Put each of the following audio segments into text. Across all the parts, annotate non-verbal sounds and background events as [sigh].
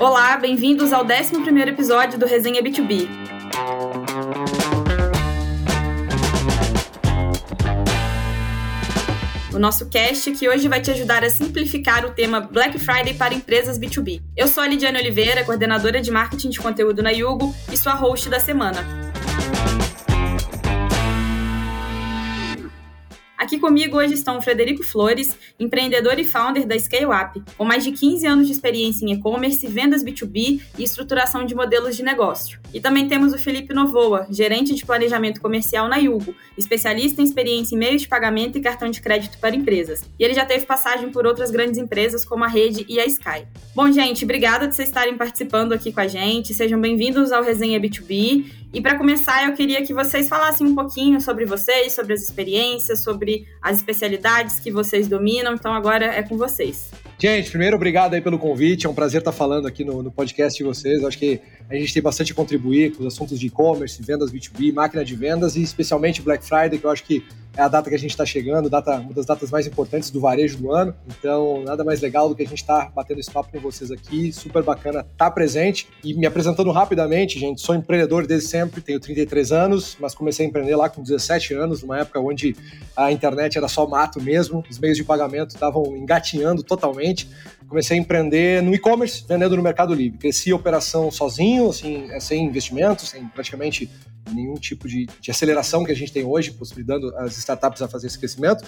Olá, bem-vindos ao 11 episódio do Resenha B2B. O nosso cast que hoje vai te ajudar a simplificar o tema Black Friday para empresas B2B. Eu sou a Lidiane Oliveira, coordenadora de marketing de conteúdo na Yugo e sua host da semana. Aqui comigo hoje estão o Frederico Flores, empreendedor e founder da Scale Up, com mais de 15 anos de experiência em e-commerce, vendas B2B e estruturação de modelos de negócio. E também temos o Felipe Novoa, gerente de planejamento comercial na Yugo, especialista em experiência em meios de pagamento e cartão de crédito para empresas. E ele já teve passagem por outras grandes empresas como a Rede e a Sky. Bom, gente, obrigada de vocês estarem participando aqui com a gente. Sejam bem-vindos ao Resenha B2B. E para começar, eu queria que vocês falassem um pouquinho sobre vocês, sobre as experiências, sobre as especialidades que vocês dominam. Então agora é com vocês. Gente, primeiro, obrigado aí pelo convite. É um prazer estar falando aqui no, no podcast de vocês. Eu acho que a gente tem bastante a contribuir com os assuntos de e-commerce, vendas B2B, máquina de vendas e especialmente Black Friday, que eu acho que é a data que a gente está chegando, data, uma das datas mais importantes do varejo do ano. Então, nada mais legal do que a gente estar tá batendo esse papo com vocês aqui. Super bacana estar tá presente. E me apresentando rapidamente, gente, sou empreendedor desde sempre, tenho 33 anos, mas comecei a empreender lá com 17 anos, numa época onde a internet era só mato mesmo, os meios de pagamento estavam engatinhando totalmente. Comecei a empreender no e-commerce, vendendo no Mercado Livre. Cresci a operação sozinho, assim, sem investimentos, sem praticamente nenhum tipo de, de, aceleração que a gente tem hoje, possibilitando as startups a fazer esse crescimento.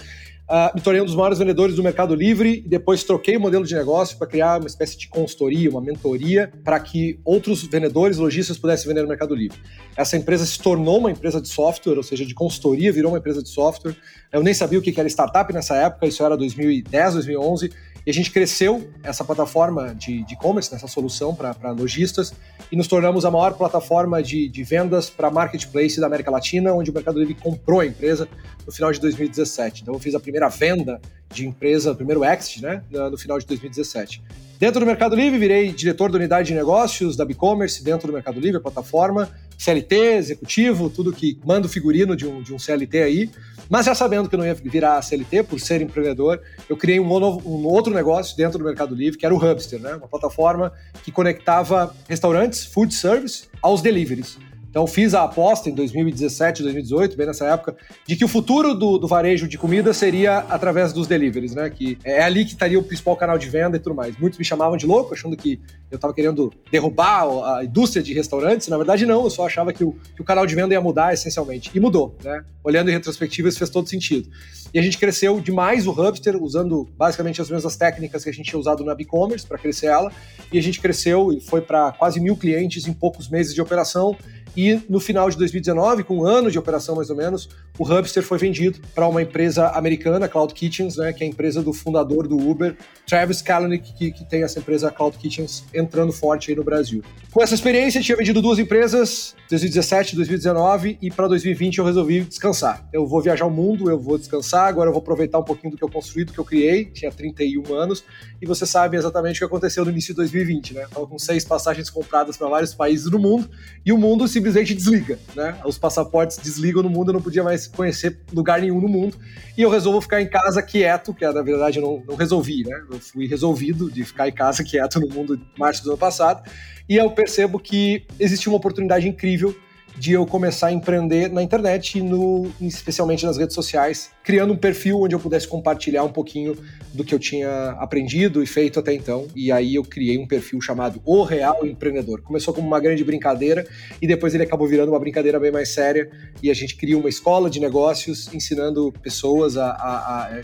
Uh, me tornei um dos maiores vendedores do Mercado Livre e depois troquei o modelo de negócio para criar uma espécie de consultoria, uma mentoria para que outros vendedores, lojistas pudessem vender no Mercado Livre. Essa empresa se tornou uma empresa de software, ou seja, de consultoria, virou uma empresa de software. Eu nem sabia o que era startup nessa época, isso era 2010, 2011. E a gente cresceu essa plataforma de e-commerce, nessa solução para lojistas, e nos tornamos a maior plataforma de, de vendas para marketplace da América Latina, onde o Mercado Livre comprou a empresa no final de 2017. Então eu fiz a primeira venda de empresa, o primeiro exit, né, no final de 2017. Dentro do Mercado Livre, virei diretor da unidade de negócios da e-commerce dentro do Mercado Livre, a plataforma, CLT, executivo, tudo que manda o figurino de um, de um CLT aí. Mas já sabendo que eu não ia virar CLT por ser empreendedor, eu criei um, um, outro negócio dentro do Mercado Livre, que era o Hubster, né? uma plataforma que conectava restaurantes, food service, aos deliveries. Então fiz a aposta em 2017, 2018, bem nessa época, de que o futuro do, do, varejo de comida seria através dos deliveries, né? Que é ali que estaria o principal canal de venda e tudo mais. Muitos me chamavam de louco, achando que eu estava querendo derrubar a indústria de restaurantes. Na verdade, não, eu só achava que o, que o canal de venda ia mudar essencialmente. E mudou, né? Olhando em retrospectiva, isso fez todo sentido. E a gente cresceu demais o Hubster, usando basicamente as mesmas técnicas que a gente tinha usado no e-commerce para crescer ela. E a gente cresceu e foi para quase mil clientes em poucos meses de operação e no final de 2019, com um ano de operação mais ou menos, o Hubster foi vendido para uma empresa americana, Cloud Kitchens, né, que é a empresa do fundador do Uber, Travis Kalanick, que, que tem essa empresa Cloud Kitchens entrando forte aí no Brasil. Com essa experiência, tinha vendido duas empresas, 2017, 2019, e para 2020 eu resolvi descansar. Eu vou viajar o mundo, eu vou descansar, agora eu vou aproveitar um pouquinho do que eu construí, do que eu criei, tinha 31 anos, e você sabe exatamente o que aconteceu no início de 2020, né? Estava com seis passagens compradas para vários países do mundo, e o mundo simplesmente desliga, né? Os passaportes desligam no mundo, eu não podia mais conhecer lugar nenhum no mundo. E eu resolvo ficar em casa quieto, que na verdade eu não, não resolvi, né? Eu fui resolvido de ficar em casa [laughs] quieto no mundo em março do ano passado. E eu percebo que existe uma oportunidade incrível de eu começar a empreender na internet, no, especialmente nas redes sociais, criando um perfil onde eu pudesse compartilhar um pouquinho do que eu tinha aprendido e feito até então. E aí eu criei um perfil chamado O Real Empreendedor. Começou como uma grande brincadeira e depois ele acabou virando uma brincadeira bem mais séria. E a gente cria uma escola de negócios ensinando pessoas a, a,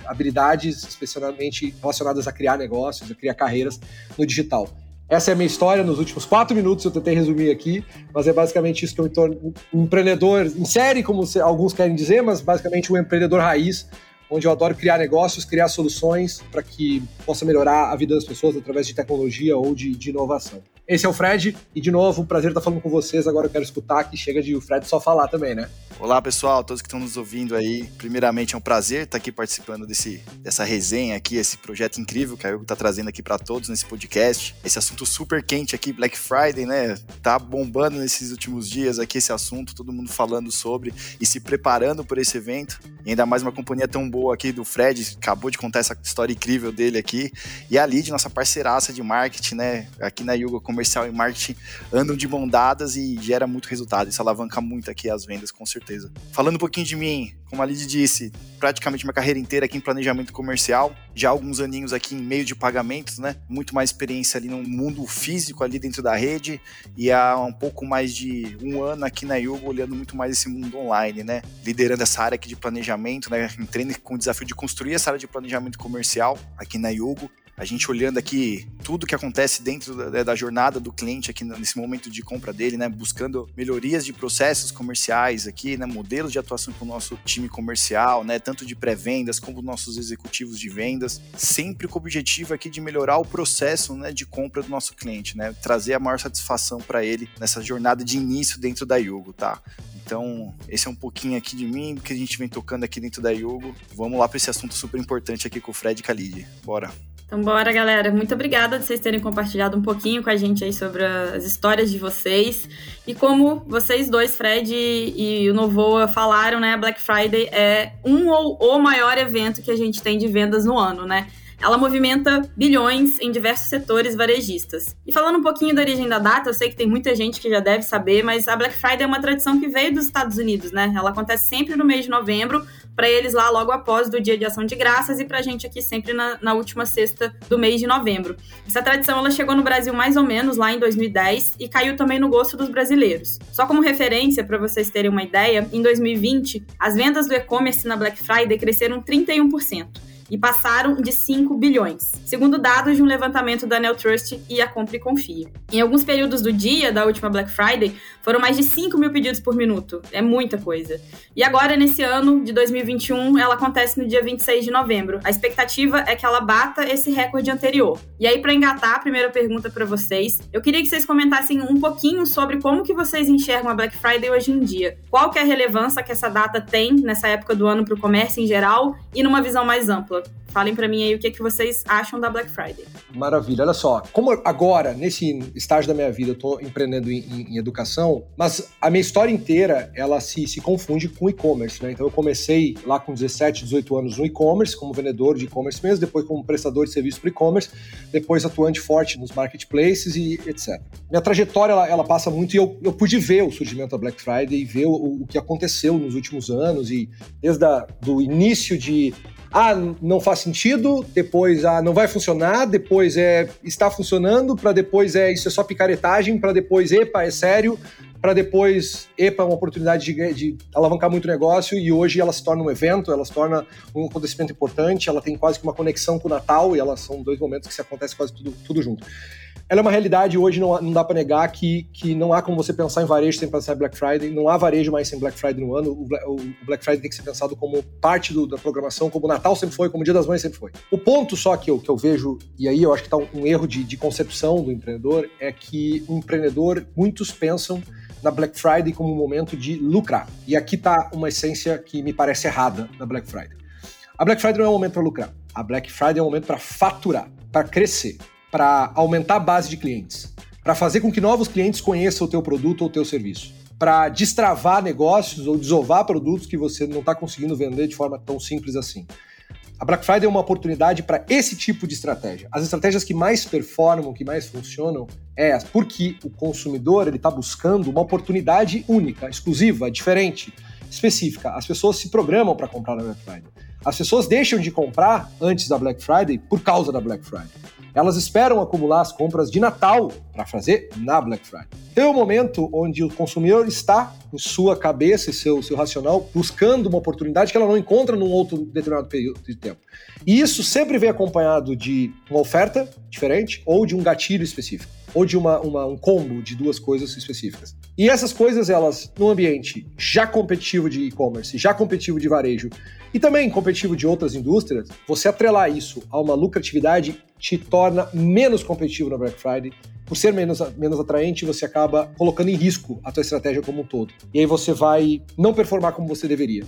a habilidades especialmente relacionadas a criar negócios, a criar carreiras no digital. Essa é a minha história nos últimos quatro minutos, eu tentei resumir aqui, mas é basicamente isso que eu me torno um empreendedor em série, como alguns querem dizer, mas basicamente um empreendedor raiz, onde eu adoro criar negócios, criar soluções para que possa melhorar a vida das pessoas através de tecnologia ou de, de, inovação. Esse é o Fred, e de novo, um prazer estar falando com vocês. Agora eu quero escutar que chega de o Fred só falar também, né? Olá, pessoal, todos que estão nos ouvindo aí. Primeiramente, é um prazer estar aqui participando desse, dessa resenha aqui, esse projeto incrível que a Hugo está trazendo aqui para todos nesse podcast. Esse assunto super quente aqui, Black Friday, né? Tá bombando nesses últimos dias aqui esse assunto, todo mundo falando sobre e se preparando por esse evento. E ainda mais uma companhia tão boa aqui do Fred, acabou de contar essa história incrível dele aqui. E a Lid, nossa parceiraça de marketing, né? Aqui na Yuga Comercial e Marketing andam de mão dadas e gera muito resultado. Isso alavanca muito aqui as vendas, com certeza certeza. Falando um pouquinho de mim, como a Lid disse, praticamente uma carreira inteira aqui em planejamento comercial, já alguns aninhos aqui em meio de pagamentos, né? Muito mais experiência ali no mundo físico ali dentro da rede e há um pouco mais de um ano aqui na Yugo olhando muito mais esse mundo online, né? Liderando essa área aqui de planejamento, né? Entrei com o desafio de construir essa área de planejamento comercial aqui na Yugo a gente olhando aqui tudo que acontece dentro da, da, jornada do cliente aqui nesse momento de compra dele, né, buscando melhorias de processos comerciais aqui, né, modelos de atuação com o nosso time comercial, né, tanto de pré-vendas como nossos executivos de vendas, sempre com o objetivo aqui de melhorar o processo, né, de compra do nosso cliente, né, trazer a maior satisfação para ele nessa jornada de início dentro da Yugo, tá? Então, esse é um pouquinho aqui de mim, que a gente vem tocando aqui dentro da Yugo. Vamos lá para esse assunto super importante aqui com o Fred Khalid. Bora! Então, bora, galera. Muito obrigada de vocês terem compartilhado um pouquinho com a gente aí sobre as histórias de vocês. E como vocês dois, Fred e o Novoa, falaram, né? Black Friday é um ou o maior evento que a gente tem de vendas no ano, né? Ela movimenta bilhões em diversos setores varejistas. E falando um pouquinho da origem da data, eu sei que tem muita gente que já deve saber, mas a Black Friday é uma tradição que veio dos Estados Unidos, né? Ela acontece sempre no mês de novembro, para eles lá logo após do Dia de Ação de Graças e para a gente aqui sempre na, na, última sexta do mês de novembro. Essa tradição ela chegou no Brasil mais ou menos lá em 2010 e caiu também no gosto dos brasileiros. Só como referência para vocês terem uma ideia, em 2020 as vendas do e-commerce na Black Friday cresceram 31% e passaram de 5 bilhões, segundo dados de um levantamento da Neltrust e a Compre Confie. Em alguns períodos do dia da última Black Friday, foram mais de 5 mil pedidos por minuto. É muita coisa. E agora, nesse ano de 2021, ela acontece no dia 26 de novembro. A expectativa é que ela bata esse recorde anterior. E aí, para engatar a primeira pergunta para vocês, eu queria que vocês comentassem um pouquinho sobre como que vocês enxergam a Black Friday hoje em dia. Qual que é a relevância que essa data tem nessa época do ano para o comércio em geral e numa visão mais ampla? Falem para mim aí o que, é que vocês acham da Black Friday. Maravilha. Olha só, como agora, nesse estágio da minha vida, eu tô empreendendo em, em, em educação, mas a minha história inteira, ela se, se confunde com e-commerce, né? Então eu comecei lá com 17, 18 anos no e-commerce, como vendedor de e-commerce mesmo, depois como prestador de serviço para e-commerce, depois atuante forte nos marketplaces e etc. Minha trajetória, ela, ela passa muito e eu, eu pude ver o surgimento da Black Friday e ver o, o que aconteceu nos últimos anos e desde o do início de ah, não faz sentido, depois ah, não vai funcionar, depois é está funcionando, para depois é isso é só picaretagem, para depois epa, é sério, para depois epa, uma oportunidade de, de, alavancar muito o negócio e hoje ela se torna um evento, ela se torna um acontecimento importante, ela tem quase que uma conexão com o Natal e elas são dois momentos que se acontece quase tudo, tudo junto ela é uma realidade hoje, não, não dá para negar que, que não há como você pensar em varejo sem pensar em Black Friday, não há varejo mais sem Black Friday no ano, o, o Black Friday tem que ser pensado como parte do, da programação, como o Natal sempre foi, como o Dia das Mães sempre foi. O ponto só que eu, que eu vejo, e aí eu acho que está um, um erro de, de concepção do empreendedor, é que o empreendedor, muitos pensam na Black Friday como um momento de lucrar. E aqui está uma essência que me parece errada na Black Friday. A Black Friday não é um momento para lucrar. A Black Friday é um momento para faturar, para crescer para aumentar a base de clientes, para fazer com que novos clientes conheçam o teu produto ou o teu serviço, para destravar negócios ou desovar produtos que você não está conseguindo vender de forma tão simples assim. A Black Friday é uma oportunidade para esse tipo de estratégia. As estratégias que mais performam, que mais funcionam, é porque o consumidor ele está buscando uma oportunidade única, exclusiva, diferente, específica. As pessoas se programam para comprar na Black Friday. As pessoas deixam de comprar antes da Black Friday por causa da Black Friday. Elas esperam acumular as compras de Natal para fazer na Black Friday. Tem um momento onde o consumidor está em sua cabeça e seu, seu racional buscando uma oportunidade que ela não encontra num outro determinado período de tempo. E isso sempre vem acompanhado de uma oferta diferente ou de um gatilho específico. Ou de uma, uma, um combo de duas coisas específicas. E essas coisas, elas, no ambiente já competitivo de e-commerce, já competitivo de varejo e também competitivo de outras indústrias, você atrelar isso a uma lucratividade te torna menos competitivo na Black Friday. Por ser menos, menos atraente, você acaba colocando em risco a tua estratégia como um todo. E aí você vai não performar como você deveria.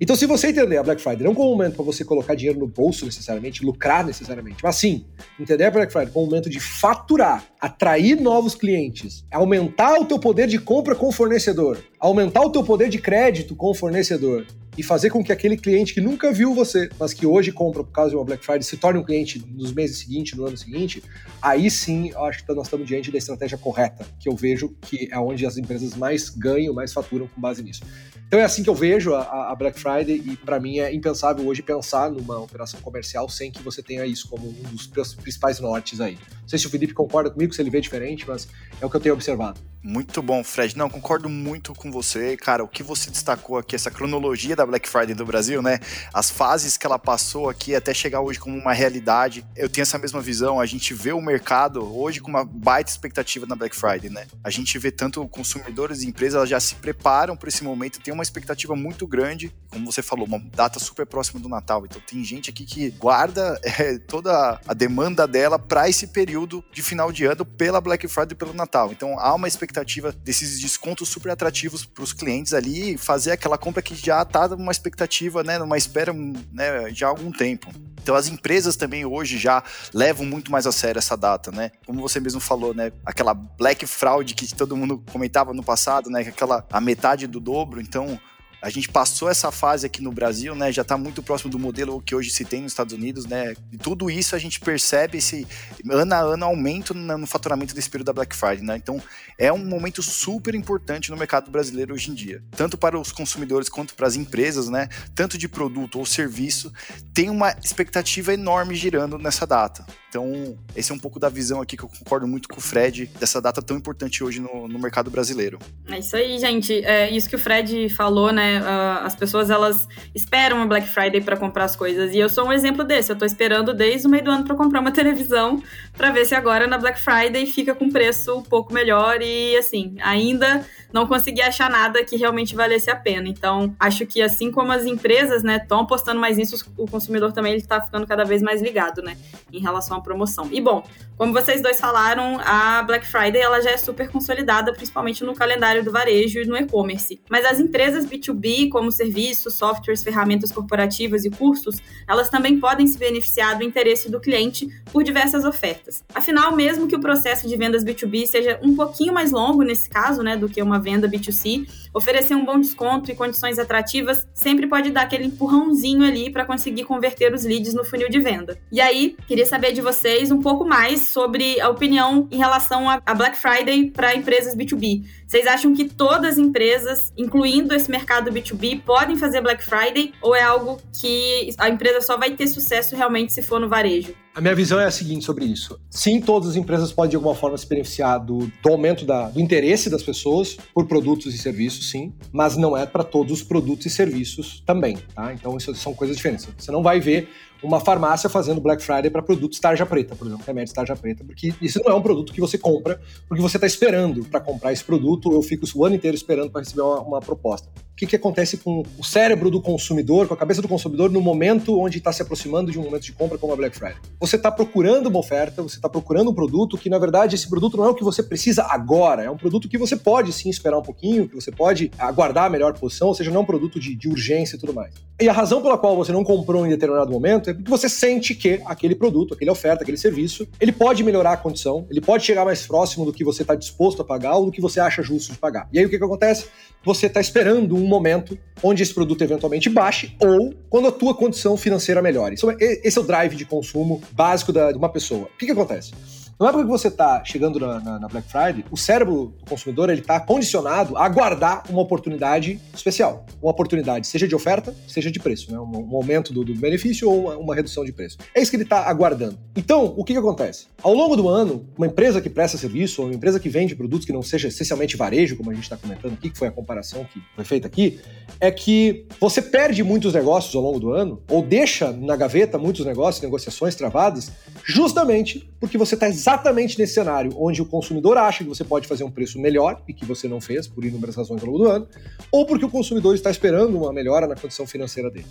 Então, se você entender a Black Friday não como um momento para você colocar dinheiro no bolso necessariamente, lucrar necessariamente, mas sim entender a Black Friday como um momento de faturar, atrair novos clientes, aumentar o teu poder de compra com o fornecedor, aumentar o teu poder de crédito com o fornecedor, e fazer com que aquele cliente que nunca viu você, mas que hoje compra por causa de uma Black Friday, se torne um cliente nos meses seguintes, no ano seguinte, aí sim eu acho que nós estamos diante da estratégia correta, que eu vejo que é onde as empresas mais ganham, mais faturam com base nisso. Então é assim que eu vejo a, a Black Friday e para mim é impensável hoje pensar numa operação comercial sem que você tenha isso como um dos principais nortes aí. Não sei se o Felipe concorda comigo, se ele vê diferente, mas é o que eu tenho observado. Muito bom, Fred. Não, concordo muito com você. Cara, o que você destacou aqui, essa cronologia da Black Friday do Brasil, né? As fases que ela passou aqui até chegar hoje como uma realidade. Eu tenho essa mesma visão. A gente vê o mercado hoje com uma baita expectativa na Black Friday, né? A gente vê tanto consumidores e empresas, já se preparam para esse momento, tem uma expectativa muito grande. Como você falou, uma data super próxima do Natal. Então tem gente aqui que guarda [laughs] é, toda a demanda dela para esse período de final de ano pela Black Friday e pelo Natal. Então há uma expectativa expectativa desses descontos super atrativos para os clientes ali fazer aquela compra que já está numa expectativa, né, numa espera né, já há algum tempo. Então as empresas também hoje já levam muito mais a sério essa data, né? Como você mesmo falou, né? Aquela Black Fraud que todo mundo comentava no passado, né? Aquela a metade do dobro. Então a gente passou essa fase aqui no Brasil, né? Já está muito próximo do modelo que hoje se tem nos Estados Unidos, né? E tudo isso a gente percebe esse ano a ano aumento no faturamento desse período da Black Friday, né? Então é um momento super importante no mercado brasileiro hoje em dia, tanto para os consumidores quanto para as empresas, né? Tanto de produto ou serviço, tem uma expectativa enorme girando nessa data. Então, esse é um pouco da visão aqui que eu concordo muito com o Fred, dessa data tão importante hoje no, no mercado brasileiro. É isso aí, gente. É isso que o Fred falou, né? Uh, as pessoas, elas esperam a Black Friday para comprar as coisas. E eu sou um exemplo desse. Eu tô esperando desde o meio do ano para comprar uma [laughs] televisão, para ver se agora na Black Friday fica com preço um pouco melhor. E, assim, ainda não consegui achar nada que realmente valesse a pena. Então, acho que assim como as empresas, né, estão apostando mais nisso, o consumidor também está ficando cada vez mais ligado, né, em relação promoção. E bom, como vocês dois falaram, a Black Friday ela já é super consolidada, principalmente no calendário do varejo e no e-commerce. Mas as empresas B2B, como serviços, softwares, ferramentas corporativas e cursos, elas também podem se beneficiar do interesse do cliente por diversas ofertas. Afinal, mesmo que o processo de vendas B2B seja um pouquinho mais longo nesse caso, né, do que uma venda B2C, oferecer um bom desconto e condições atrativas sempre pode dar aquele empurrãozinho ali para conseguir converter os leads no funil de venda. E aí, queria saber de vocês um pouco mais sobre a opinião em relação a Black Friday para empresas B2B. Vocês acham que todas as empresas, incluindo esse mercado B2B, podem fazer Black Friday ou é algo que a empresa só vai ter sucesso realmente se for no varejo? A minha visão é a seguinte sobre isso. Sim, todas as empresas podem de alguma forma se beneficiar do, do aumento da, do interesse das pessoas por produtos e serviços, sim, mas não é para todos os produtos e serviços também, tá? Então isso são coisas diferentes. Você não vai ver uma farmácia fazendo Black Friday para produtos tarja preta, por exemplo, remédio tarja preta, porque isso não é um produto que você compra porque você está esperando para comprar esse produto, eu fico o ano inteiro esperando para receber uma, uma proposta que, que acontece com o cérebro do consumidor, com a cabeça do consumidor no momento onde está se aproximando de um momento de compra como a Black Friday. Você está procurando uma oferta, você está procurando um produto que, na verdade, esse produto não é o que você precisa agora, é um produto que você pode sim esperar um pouquinho, que você pode aguardar a melhor posição, ou seja, não é um produto de, de urgência e tudo mais. E a razão pela qual você não comprou em determinado momento porque você sente que aquele produto, aquela oferta, aquele serviço, ele pode melhorar a condição, ele pode chegar mais próximo do que você está disposto a pagar ou do que você acha justo de pagar. E aí o que, que acontece? Você está esperando um momento onde esse produto eventualmente baixe ou quando a tua condição financeira melhore. É, esse é o drive de consumo básico de uma pessoa. O que, que acontece? Na época que você está chegando na, na, na, Black Friday, o cérebro do consumidor ele está condicionado a aguardar uma oportunidade especial. Uma oportunidade, seja de oferta, seja de preço, né? um, um aumento do, do, benefício ou uma, uma, redução de preço. É isso que ele está aguardando. Então, o que, que acontece? Ao longo do ano, uma empresa que presta serviço ou uma empresa que vende produtos que não seja essencialmente varejo, como a gente está comentando aqui, que foi a comparação que foi feita aqui, é que você perde muitos negócios ao longo do ano ou deixa na gaveta muitos negócios, negociações travadas, justamente porque você está exatamente nesse cenário onde o consumidor acha que você pode fazer um preço melhor e que você não fez por inúmeras razões ao longo do ano, ou porque o consumidor está esperando uma melhora na condição financeira dele.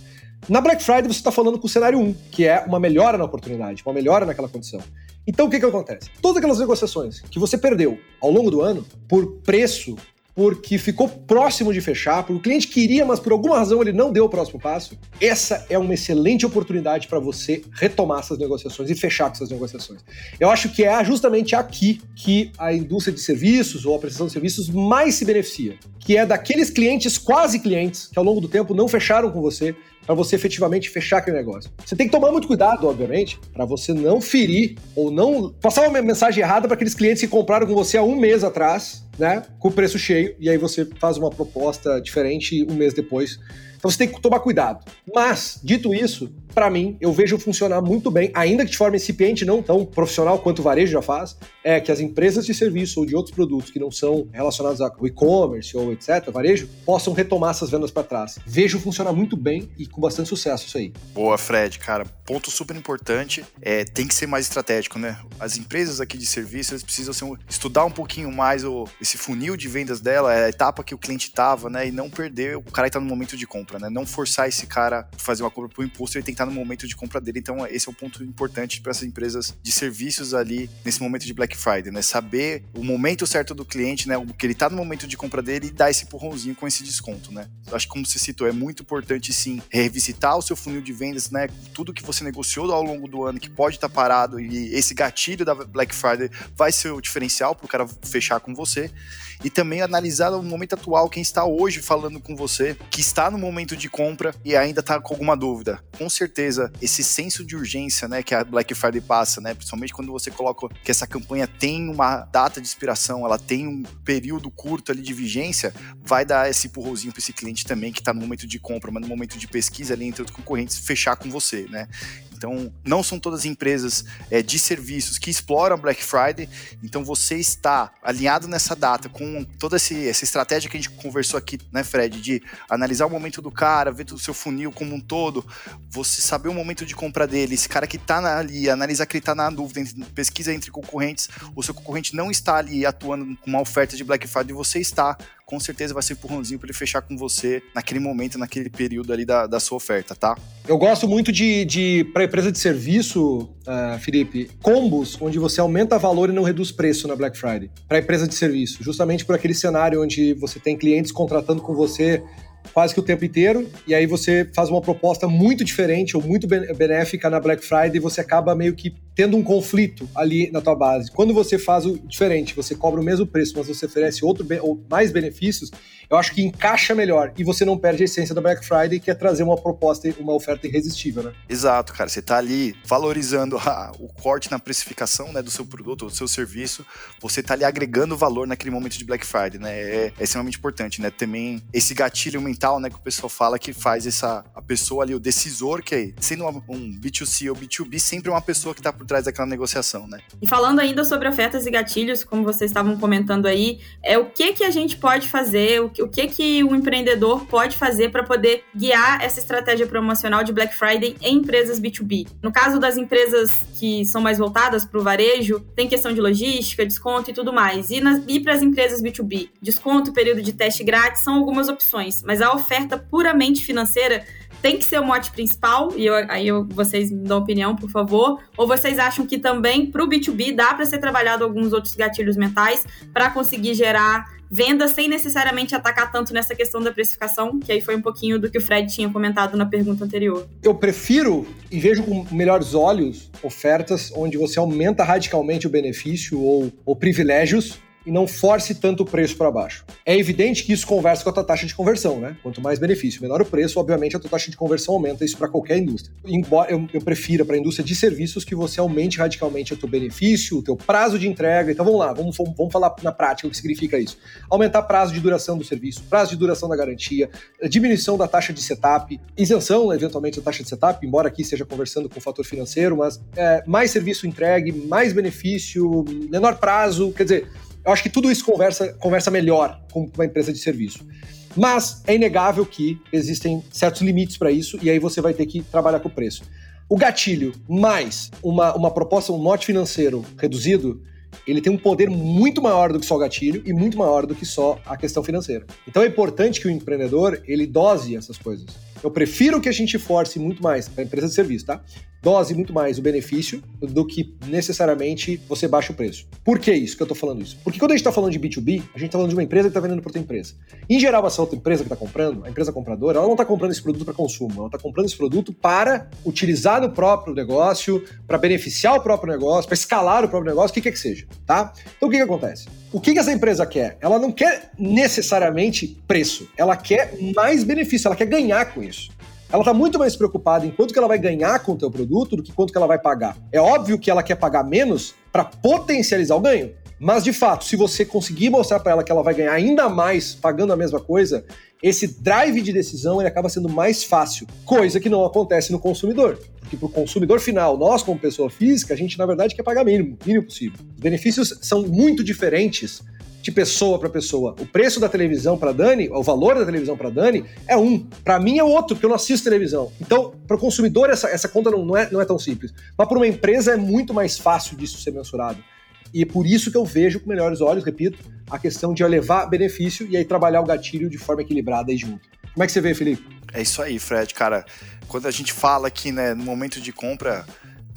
Na Black Friday você está falando com o cenário 1, que é uma melhora na oportunidade, uma melhora naquela condição. Então o que, que acontece? Todas aquelas negociações que você perdeu ao longo do ano por preço porque ficou próximo de fechar, porque o cliente queria, mas por alguma razão ele não deu o próximo passo, essa é uma excelente oportunidade para você retomar essas negociações e fechar com essas negociações. Eu acho que é justamente aqui que a indústria de serviços ou a prestação de serviços mais se beneficia, que é daqueles clientes, quase clientes, que ao longo do tempo não fecharam com você, para você efetivamente fechar aquele negócio. Você tem que tomar muito cuidado, obviamente, para você não ferir ou não passar uma mensagem errada para aqueles clientes que compraram com você há um mês atrás, né, com o preço cheio, e aí você faz uma proposta diferente um mês depois então você tem que tomar cuidado. Mas, dito isso, para mim, eu vejo funcionar muito bem, ainda que de forma incipiente, não tão profissional quanto o varejo já faz, é que as empresas de serviço ou de outros produtos que não são relacionados ao e-commerce ou etc., varejo, possam retomar essas vendas para trás. Vejo funcionar muito bem e com bastante sucesso isso aí. Boa, Fred, cara. Ponto super importante, é, tem que ser mais estratégico, né? As empresas aqui de serviço, eles precisam ser, estudar um pouquinho mais o, esse funil de vendas dela, é a etapa que o cliente estava, né? E não perder o cara que tá no momento de compra compra, né? Não forçar esse cara a fazer uma compra por impulso, ele tem que estar no momento de compra dele. Então, esse é um ponto importante para essas empresas de serviços ali nesse momento de Black Friday, né? Saber o momento certo do cliente, né? Que ele está no momento de compra dele e dar esse empurrãozinho com esse desconto, né? Acho que, como você citou, é muito importante sim revisitar o seu funil de vendas, né? Tudo que você negociou ao longo do ano que pode estar tá parado e esse gatilho da Black Friday vai ser o diferencial para o cara fechar com você e também analisar no momento atual quem está hoje falando com você, que está no momento de compra e ainda está com alguma dúvida. Com certeza, esse senso de urgência, né, que a Black Friday passa, né, principalmente quando você coloca que essa campanha tem uma data de expiração, ela tem um período curto ali de vigência, vai dar esse empurrãozinho para esse cliente também que está no momento de compra, mas no momento de pesquisa ali entre outros concorrentes, fechar com você, né? Então, não são todas as empresas é, de serviços que exploram Black Friday. Então, você está alinhado nessa data com toda esse, essa estratégia que a gente conversou aqui, né, Fred, de analisar o momento do cara, ver o seu funil como um todo, você saber o momento de compra dele, esse cara que está ali, analisar que ele está na dúvida, pesquisa entre concorrentes, o seu concorrente não está ali atuando com uma oferta de Black Friday você está com certeza vai ser empurrãozinho para ele fechar com você naquele momento, naquele período ali da, da sua oferta, tá? Eu gosto muito de, de para empresa de serviço, uh, Felipe, combos onde você aumenta valor e não reduz preço na Black Friday. Para empresa de serviço, justamente por aquele cenário onde você tem clientes contratando com você quase que o tempo inteiro, e aí você faz uma proposta muito diferente ou muito benéfica na Black Friday e você acaba meio que tendo um conflito ali na tua base. Quando você faz o diferente, você cobra o mesmo preço, mas você oferece outro ou mais benefícios, eu acho que encaixa melhor e você não perde a essência da Black Friday, que é trazer uma proposta, uma oferta irresistível, né? Exato, cara. Você tá ali valorizando [laughs] a, o corte na precificação né, do seu produto ou do seu serviço, você tá ali agregando valor naquele momento de Black Friday, né? É, é extremamente importante, né? Também esse gatilho mental, né, que o pessoal fala que faz essa a pessoa ali, o decisor, que é, sendo um B2C ou B2B, sempre é uma pessoa que tá por trás daquela negociação, né? E falando ainda sobre ofertas e gatilhos, como vocês estavam comentando aí, é o que que a gente pode fazer, o o que, que o empreendedor pode fazer para poder guiar essa estratégia promocional de Black Friday em empresas B2B. No caso das empresas que são mais voltadas para o varejo, tem questão de logística, desconto e tudo mais. E, e para as empresas B2B, desconto, período de teste grátis são algumas opções, mas a oferta puramente financeira tem que ser o mote principal, e eu, aí eu, vocês me dão opinião, por favor, ou vocês acham que também para o B2B dá para ser trabalhado alguns outros gatilhos mentais para conseguir gerar venda sem necessariamente atacar tanto nessa questão da precificação, que aí foi um pouquinho do que o Fred tinha comentado na pergunta anterior. Eu prefiro e vejo com melhores olhos ofertas onde você aumenta radicalmente o benefício ou, ou privilégios e não force tanto o preço para baixo. É evidente que isso conversa com a tua taxa de conversão, né? Quanto mais benefício, menor o preço, obviamente a tua taxa de conversão aumenta, isso para qualquer indústria. Embora eu, eu prefira para a indústria de serviços que você aumente radicalmente o teu benefício, o teu prazo de entrega. Então vamos lá, vamos, vamos falar na prática o que significa isso. Aumentar prazo de duração do serviço, prazo de duração da garantia, diminuição da taxa de setup, isenção eventualmente da taxa de setup, embora aqui esteja conversando com o fator financeiro, mas é, mais serviço entregue, mais benefício, menor prazo, quer dizer, eu acho que tudo isso conversa, conversa melhor com uma empresa de serviço. Mas é inegável que existem certos limites para isso e aí você vai ter que trabalhar com o preço. O gatilho mais uma, uma proposta, um lote financeiro reduzido, ele tem um poder muito maior do que só o gatilho e muito maior do que só a questão financeira. Então é importante que o empreendedor ele dose essas coisas. Eu prefiro que a gente force muito mais para a empresa de serviço, tá? Dose muito mais o benefício do que necessariamente você baixa o preço. Por que isso que eu estou falando isso? Porque quando a gente está falando de B2B, a gente está falando de uma empresa que está vendendo para outra empresa. Em geral, essa outra empresa que está comprando, a empresa compradora, ela não está comprando esse produto para consumo, ela está comprando esse produto para utilizar no próprio negócio, para beneficiar o próprio negócio, para escalar o próprio negócio, o que quer que seja, tá? Então o que, que acontece? O que, que essa empresa quer? Ela não quer necessariamente preço, ela quer mais benefício, ela quer ganhar com isso ela está muito mais preocupada em quanto que ela vai ganhar com o teu produto do que quanto que ela vai pagar. É óbvio que ela quer pagar menos para potencializar o ganho. Mas, de fato, se você conseguir mostrar para ela que ela vai ganhar ainda mais pagando a mesma coisa, esse drive de decisão ele acaba sendo mais fácil, coisa que não acontece no consumidor. Porque para o consumidor final, nós como pessoa física, a gente na verdade quer pagar mínimo, mínimo possível. Os benefícios são muito diferentes de pessoa para pessoa. O preço da televisão para Dani, o valor da televisão para Dani é um. Para mim é outro, porque eu não assisto televisão. Então, para o consumidor, essa, essa conta não, não, é, não é tão simples. Mas para uma empresa é muito mais fácil disso ser mensurado. E é por isso que eu vejo com melhores olhos, repito, a questão de levar benefício e aí trabalhar o gatilho de forma equilibrada aí junto. Como é que você vê, Felipe? É isso aí, Fred. Cara, quando a gente fala aqui, né, no momento de compra,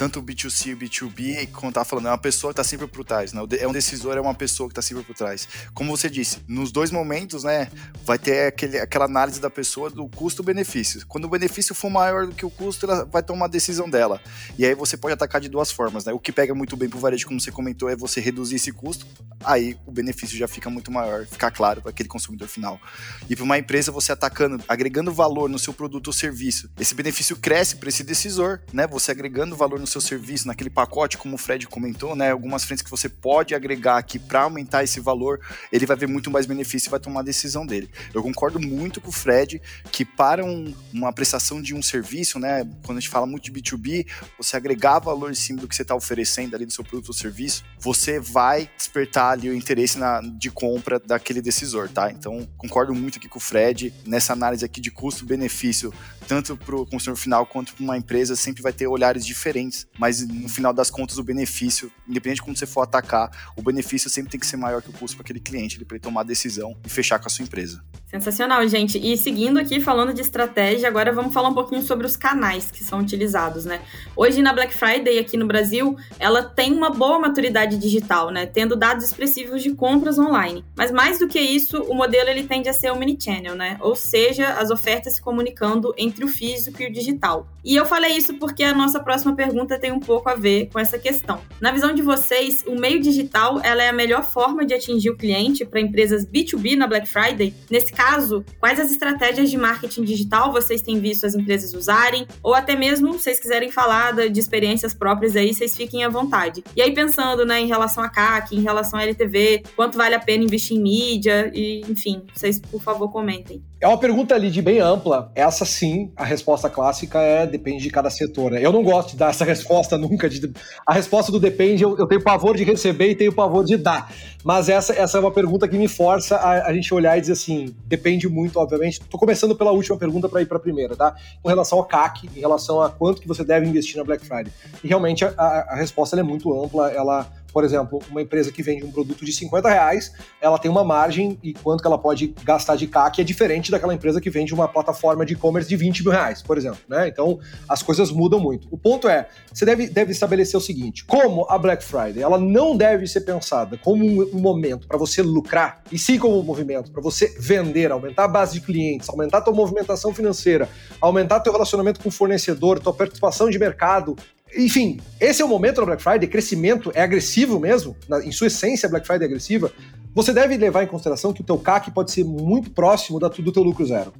tanto o B2C e o B2B, como tá falando, é uma pessoa que tá sempre por trás, né? É um decisor, é uma pessoa que tá sempre por trás. Como você disse, nos dois momentos, né, vai ter aquele, aquela análise da pessoa do custo-benefício. Quando o benefício for maior do que o custo, ela vai tomar a decisão dela. E aí você pode atacar de duas formas, né? O que pega muito bem pro varejo, como você comentou, é você reduzir esse custo, aí o benefício já fica muito maior, fica claro para aquele consumidor final. E para uma empresa, você atacando, agregando valor no seu produto ou serviço, esse benefício cresce para esse decisor, né? Você agregando valor no seu serviço, naquele pacote, como o Fred comentou, né? Algumas frentes que você pode agregar aqui para aumentar esse valor, ele vai ver muito mais benefício e vai tomar a decisão dele. Eu concordo muito com o Fred que para um, uma prestação de um serviço, né? Quando a gente fala muito de B2B, você agregar valor em cima do que você está oferecendo ali do seu produto ou serviço, você vai despertar ali o interesse na, de compra daquele decisor, tá? Então, concordo muito aqui com o Fred nessa análise aqui de custo-benefício, tanto para o consumidor final quanto para uma empresa, sempre vai ter olhares diferentes mas no final das contas o benefício, independente de como você for atacar, o benefício sempre tem que ser maior que o custo para aquele cliente, para ele tomar a decisão e fechar com a sua empresa. Sensacional, gente. E seguindo aqui, falando de estratégia, agora vamos falar um pouquinho sobre os canais que são utilizados, né? Hoje na Black Friday aqui no Brasil, ela tem uma boa maturidade digital, né? Tendo dados expressivos de compras online. Mas mais do que isso, o modelo ele tende a ser omnichannel, né? Ou seja, as ofertas se comunicando entre o físico e o digital. E eu falei isso porque a nossa próxima pergunta tem um pouco a ver com essa questão. Na visão de vocês, o meio digital ela é a melhor forma de atingir o cliente para empresas B2B na Black Friday? Nesse caso, quais as estratégias de marketing digital vocês têm visto as empresas usarem? Ou até mesmo, se vocês quiserem falar de experiências próprias aí, vocês fiquem à vontade. E aí, pensando né, em relação a CAC, em relação a LTV, quanto vale a pena investir em mídia, e enfim, vocês, por favor, comentem. É uma pergunta ali de bem ampla. Essa sim, a resposta clássica é depende de cada setor. Né? Eu não gosto de dar essa [laughs] resposta nunca. De, a resposta do depende, eu, eu, tenho pavor de receber e tenho pavor de dar. Mas essa, essa é uma pergunta que me força a, a gente olhar e dizer assim: depende muito, obviamente. Estou começando pela última pergunta para ir para a primeira, tá? Com relação ao CAC, em relação a quanto que você deve investir na Black Friday. E realmente a, a, resposta é muito ampla, ela por exemplo, uma empresa que vende um produto de 50 reais, ela tem uma margem e quanto que ela pode gastar de CAC é diferente daquela empresa que vende uma plataforma de e-commerce de 20 mil reais, por exemplo. Né? Então, as coisas mudam muito. O ponto é, você deve, deve estabelecer o seguinte, como a Black Friday, ela não deve ser pensada como um, momento para você lucrar, e sim como um movimento para você vender, aumentar a base de clientes, aumentar a tua movimentação financeira, aumentar teu relacionamento com o fornecedor, tua participação de mercado, enfim, esse é o momento da Black Friday, crescimento é agressivo mesmo, na, em sua essência a Black Friday é agressiva, você deve levar em consideração que o teu CAC pode ser muito próximo da, do teu lucro zero.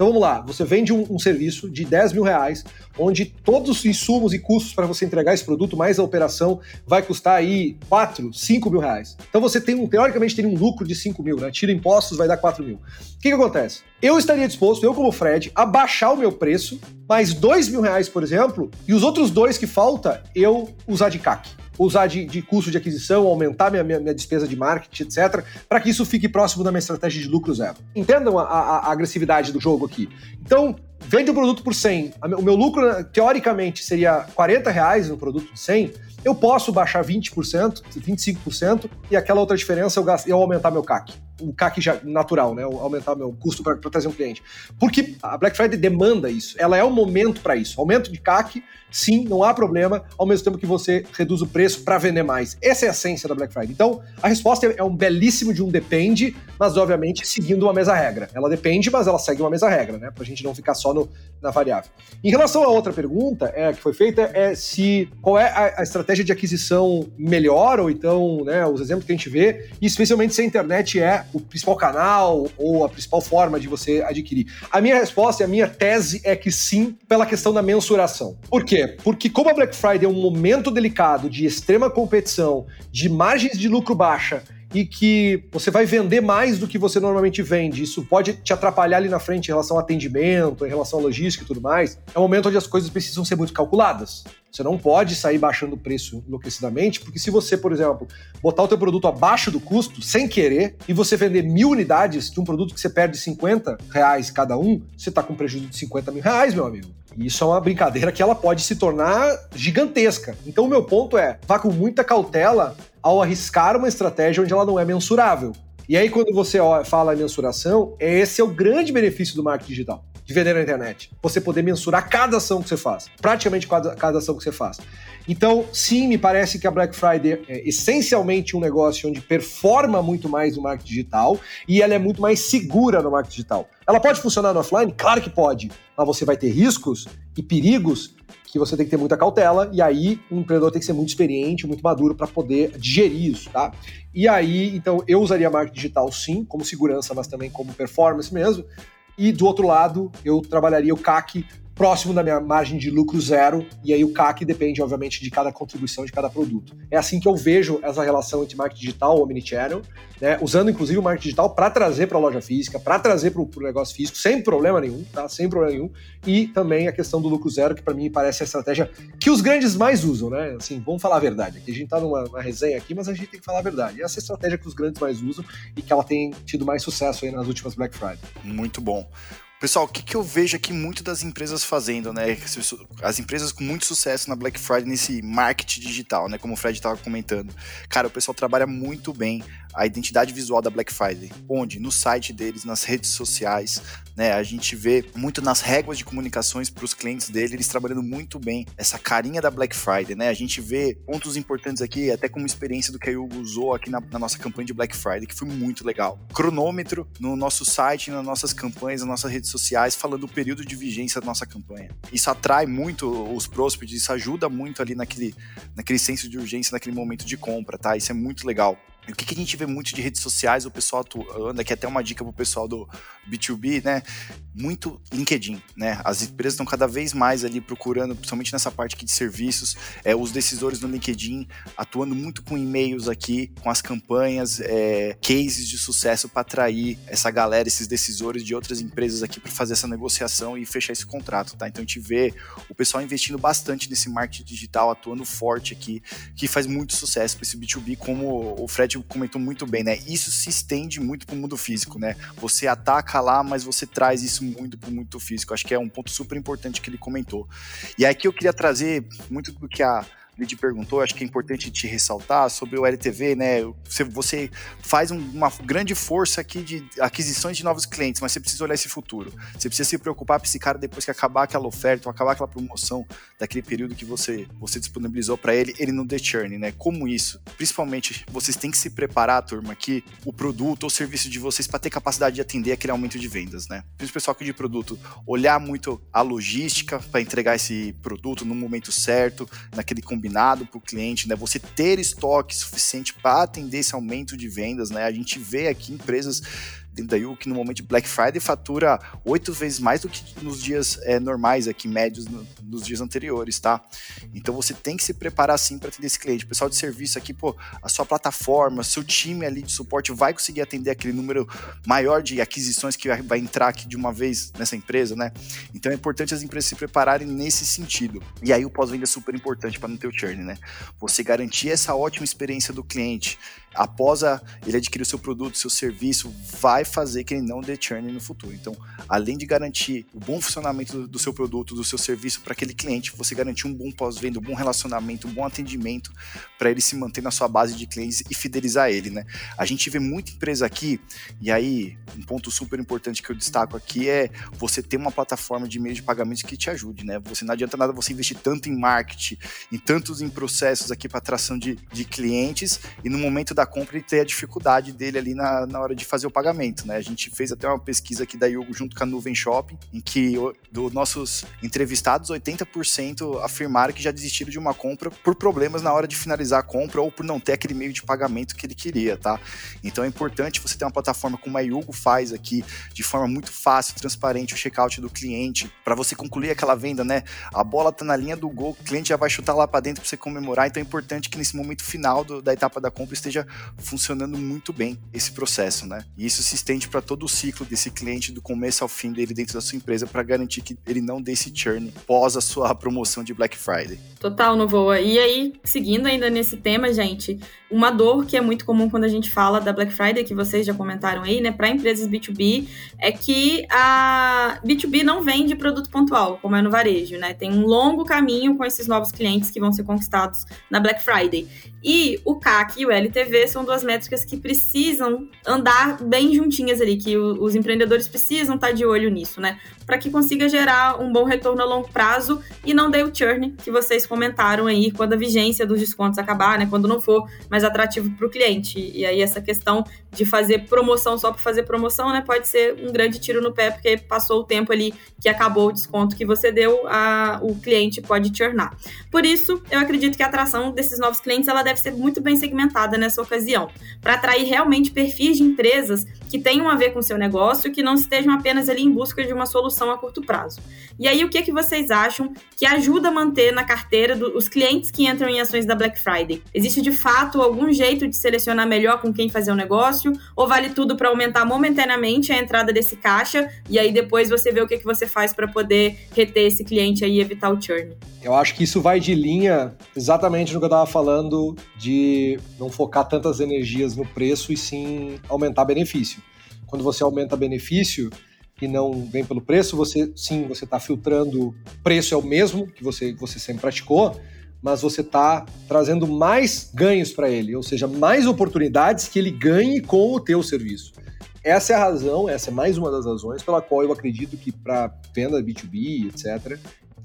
Então vamos lá, você vende um, um, serviço de 10 mil reais, onde todos os insumos e custos para você entregar esse produto, mais a operação, vai custar aí 4, 5 mil reais. Então você tem um, teoricamente, tem um lucro de 5 mil, né? Tira impostos, vai dar 4 mil. O que, que acontece? Eu estaria disposto, eu como Fred, a baixar o meu preço, mais 2 mil reais, por exemplo, e os outros dois que falta, eu usar de CAC usar de, de custo de aquisição, aumentar minha, minha, minha despesa de marketing, etc., para que isso fique próximo da minha estratégia de lucro zero. Entendam a, a, a agressividade do jogo aqui. Então, vende o produto por 100, o meu lucro, teoricamente, seria 40 reais no produto de 100, eu posso baixar 20%, 25% e aquela outra diferença eu, gasto, eu aumentar meu CAC o CAC já, natural, né? Aumentar meu custo para trazer um cliente. Porque a Black Friday demanda isso. Ela é o momento para isso. Aumento de CAC, sim, não há problema, ao mesmo tempo que você reduz o preço para vender mais. Essa é a essência da Black Friday. Então, a resposta é um belíssimo de um depende, mas obviamente seguindo uma mesa regra. Ela depende, mas ela segue uma mesa regra, né? Para a gente não ficar só no, na variável. Em relação à outra pergunta é, que foi feita, é se qual é a, a estratégia de aquisição melhor, ou então, né, os exemplos que a gente vê, e especialmente se a internet é o principal canal ou a principal forma de você adquirir? A minha resposta e a minha tese é que sim, pela questão da mensuração. Por quê? Porque como a Black Friday é um momento delicado de extrema competição, de margens de lucro baixa e que você vai vender mais do que você normalmente vende. Isso pode te atrapalhar ali na frente em relação ao atendimento, em relação à logística e tudo mais. É um momento onde as coisas precisam ser muito calculadas. Você não pode sair baixando o preço enlouquecidamente, porque se você, por exemplo, botar o teu produto abaixo do custo, sem querer, e você vender mil unidades de um produto que você perde 50 reais cada um, você está com prejuízo de 50 mil reais, meu amigo. E isso é uma brincadeira que ela pode se tornar gigantesca. Então o meu ponto é, vá com muita cautela ao arriscar uma estratégia onde ela não é mensurável. E aí, quando você fala em mensuração, esse é o grande benefício do marketing digital, de vender na internet. Você poder mensurar cada ação que você faz, praticamente cada, cada ação que você faz. Então, sim, me parece que a Black Friday é essencialmente um negócio onde performa muito mais no marketing digital e ela é muito mais segura no marketing digital. Ela pode funcionar no offline? Claro que pode, mas você vai ter riscos e perigos que você tem que ter muita cautela, e aí o empreendedor tem que ser muito experiente, muito maduro para poder digerir isso, tá? E aí, então, eu usaria marketing digital sim, como segurança, mas também como performance mesmo. E do outro lado, eu trabalharia o CAC próximo da minha margem de lucro zero, e aí o CAC depende, obviamente, de cada contribuição de cada produto. É assim que eu vejo essa relação entre marketing digital ou omnichannel, né, usando inclusive o marketing digital para trazer para a loja física, para trazer para o negócio físico, sem problema nenhum, tá? Sem problema nenhum. E também a questão do lucro zero, que para mim parece a estratégia que os grandes mais usam, né? Assim, vamos falar a verdade. Aqui a gente está numa, numa, resenha aqui, mas a gente tem que falar a verdade. Essa é a estratégia que os grandes mais usam e que ela tem tido mais sucesso aí nas últimas Black Friday. Muito bom. Pessoal, o que, que eu vejo aqui muito das empresas fazendo, né? As empresas com muito sucesso na Black Friday nesse marketing digital, né? Como o Fred estava comentando. Cara, o pessoal trabalha muito bem a identidade visual da Black Friday. Onde? No site deles, nas redes sociais, né? A gente vê muito nas réguas de comunicações para os clientes dele, eles trabalhando muito bem essa carinha da Black Friday, né? A gente vê pontos importantes aqui, até como experiência do que a Hugo usou aqui na, na nossa campanha de Black Friday, que foi muito legal. Cronômetro no nosso site, nas nossas campanhas, nas nossas redes sociais, falando o período de vigência da nossa campanha. Isso atrai muito os prospects, isso ajuda muito ali naquele, naquele senso de urgência, naquele momento de compra, tá? Isso é muito legal. E o que, que, a gente vê muito de redes sociais, o pessoal atuando, aqui até uma dica pro pessoal do B2B, né? Muito LinkedIn, né? As empresas estão cada vez mais ali procurando, principalmente nessa parte aqui de serviços, é, os decisores no LinkedIn atuando muito com e-mails aqui, com as campanhas, é, cases de sucesso para atrair essa galera, esses decisores de outras empresas aqui para fazer essa negociação e fechar esse contrato, tá? Então a gente vê o pessoal investindo bastante nesse marketing digital, atuando forte aqui, que faz muito sucesso para esse B2B, como o Fred comentou muito bem, né? Isso se estende muito para o mundo físico, né? Você ataca lá, mas você traz isso muito para o mundo físico. Acho que é um ponto super importante que ele comentou. E aqui eu queria trazer muito do que a Lid perguntou, acho que é importante te ressaltar sobre o LTV, né? Você, você faz uma grande força aqui de aquisições de novos clientes, mas você precisa olhar esse futuro. Você precisa se preocupar para esse cara depois que acabar aquela oferta, ou acabar aquela promoção daquele período que você, você disponibilizou para ele, ele não dê churn, né? Como isso? Principalmente, vocês têm que se preparar, turma, aqui o produto ou serviço de vocês para ter capacidade de atender aquele aumento de vendas, né? Principalmente o pessoal aqui de produto, olhar muito a logística para entregar esse produto no momento certo, naquele combinado combinado para o cliente, né? Você ter estoque suficiente para atender esse aumento de vendas, né? A gente vê aqui empresas dentro da Yu que no momento Black Friday fatura oito vezes mais do que nos dias é, normais aqui, médios no, nos dias anteriores, tá? Então você tem que se preparar sim para atender esse cliente. O pessoal de serviço aqui, pô, a sua plataforma, seu time ali de suporte vai conseguir atender aquele número maior de aquisições que vai entrar aqui de uma vez nessa empresa, né? Então é importante as empresas se prepararem nesse sentido. E aí o pós-venda é super importante para não ter o churn, né? Você garantir essa ótima experiência do cliente, após a, ele adquirir o seu produto, seu serviço, vai fazer que ele não dê churn no futuro. Então, além de garantir o bom funcionamento do, do seu produto, do seu serviço para aquele cliente, você garantir um bom pós-venda, um bom relacionamento, um bom atendimento para ele se manter na sua base de clientes e fidelizar ele, né? A gente vê muita empresa aqui, e aí um ponto super importante que eu destaco aqui é você ter uma plataforma de meio de pagamentos que te ajude, né? Você não adianta nada você investir tanto em marketing, em tantos em processos aqui para atração de, de clientes e no momento da compra ele ter a dificuldade dele ali na, na hora de fazer o pagamento, né? A gente fez até uma pesquisa aqui da Yugo junto com a Nuvem Shopping, em que dos nossos entrevistados, 80% afirmaram que já desistiram de uma compra por problemas na hora de finalizar a compra ou por não ter aquele meio de pagamento que ele queria, tá? Então é importante você ter uma plataforma como a Yugo faz aqui, de forma muito fácil, transparente, o checkout do cliente, para você concluir aquela venda, né? A bola tá na linha do gol, o cliente já vai chutar lá para dentro para você comemorar, então é importante que nesse momento final do, da etapa da compra esteja funcionando muito bem esse processo, né? E isso se estende para todo o ciclo desse cliente, do começo ao fim dele dentro da sua empresa, para garantir que ele não dê esse churn pós a sua promoção de Black Friday. Total, não voa. E aí, seguindo ainda nesse tema, gente, uma dor que é muito comum quando a gente fala da Black Friday, que vocês já comentaram aí, né, para empresas B2B, é que a B2B não vende produto pontual, como é no varejo, né? Tem um longo caminho com esses novos clientes que vão ser conquistados na Black Friday. E o CAC e o LTV são duas métricas que precisam andar bem juntinhas ali, que os empreendedores precisam estar de olho nisso, né? Para que consiga gerar um bom retorno a longo prazo e não dê o churn que vocês comentaram aí quando a vigência dos descontos acabar, né? Quando não for mais atrativo para o cliente. E aí essa questão de fazer promoção só para fazer promoção, né? Pode ser um grande tiro no pé, porque passou o tempo ali que acabou o desconto que você deu, a, o cliente pode churnar. Por isso, eu acredito que a atração desses novos clientes ela deve ser muito bem segmentada nessa ocasião, para atrair realmente perfis de empresas que tenham a ver com o seu negócio e que não estejam apenas ali em busca de uma solução a curto prazo. E aí, o que, é que vocês acham que ajuda a manter na carteira do, os clientes que entram em ações da Black Friday? Existe de fato algum jeito de selecionar melhor com quem fazer o negócio? Ou vale tudo para aumentar momentaneamente a entrada desse caixa e aí depois você vê o que, que você faz para poder reter esse cliente aí e evitar o churn? Eu acho que isso vai de linha exatamente no que eu estava falando de não focar tantas energias no preço e sim aumentar benefício. Quando você aumenta benefício e não vem pelo preço, você sim, você está filtrando. Preço é o mesmo que você, você sempre praticou, mas você está trazendo mais ganhos para ele, ou seja, mais oportunidades que ele ganhe com o teu serviço. Essa é a razão, essa é mais uma das razões pela qual eu acredito que para venda B2B, etc.,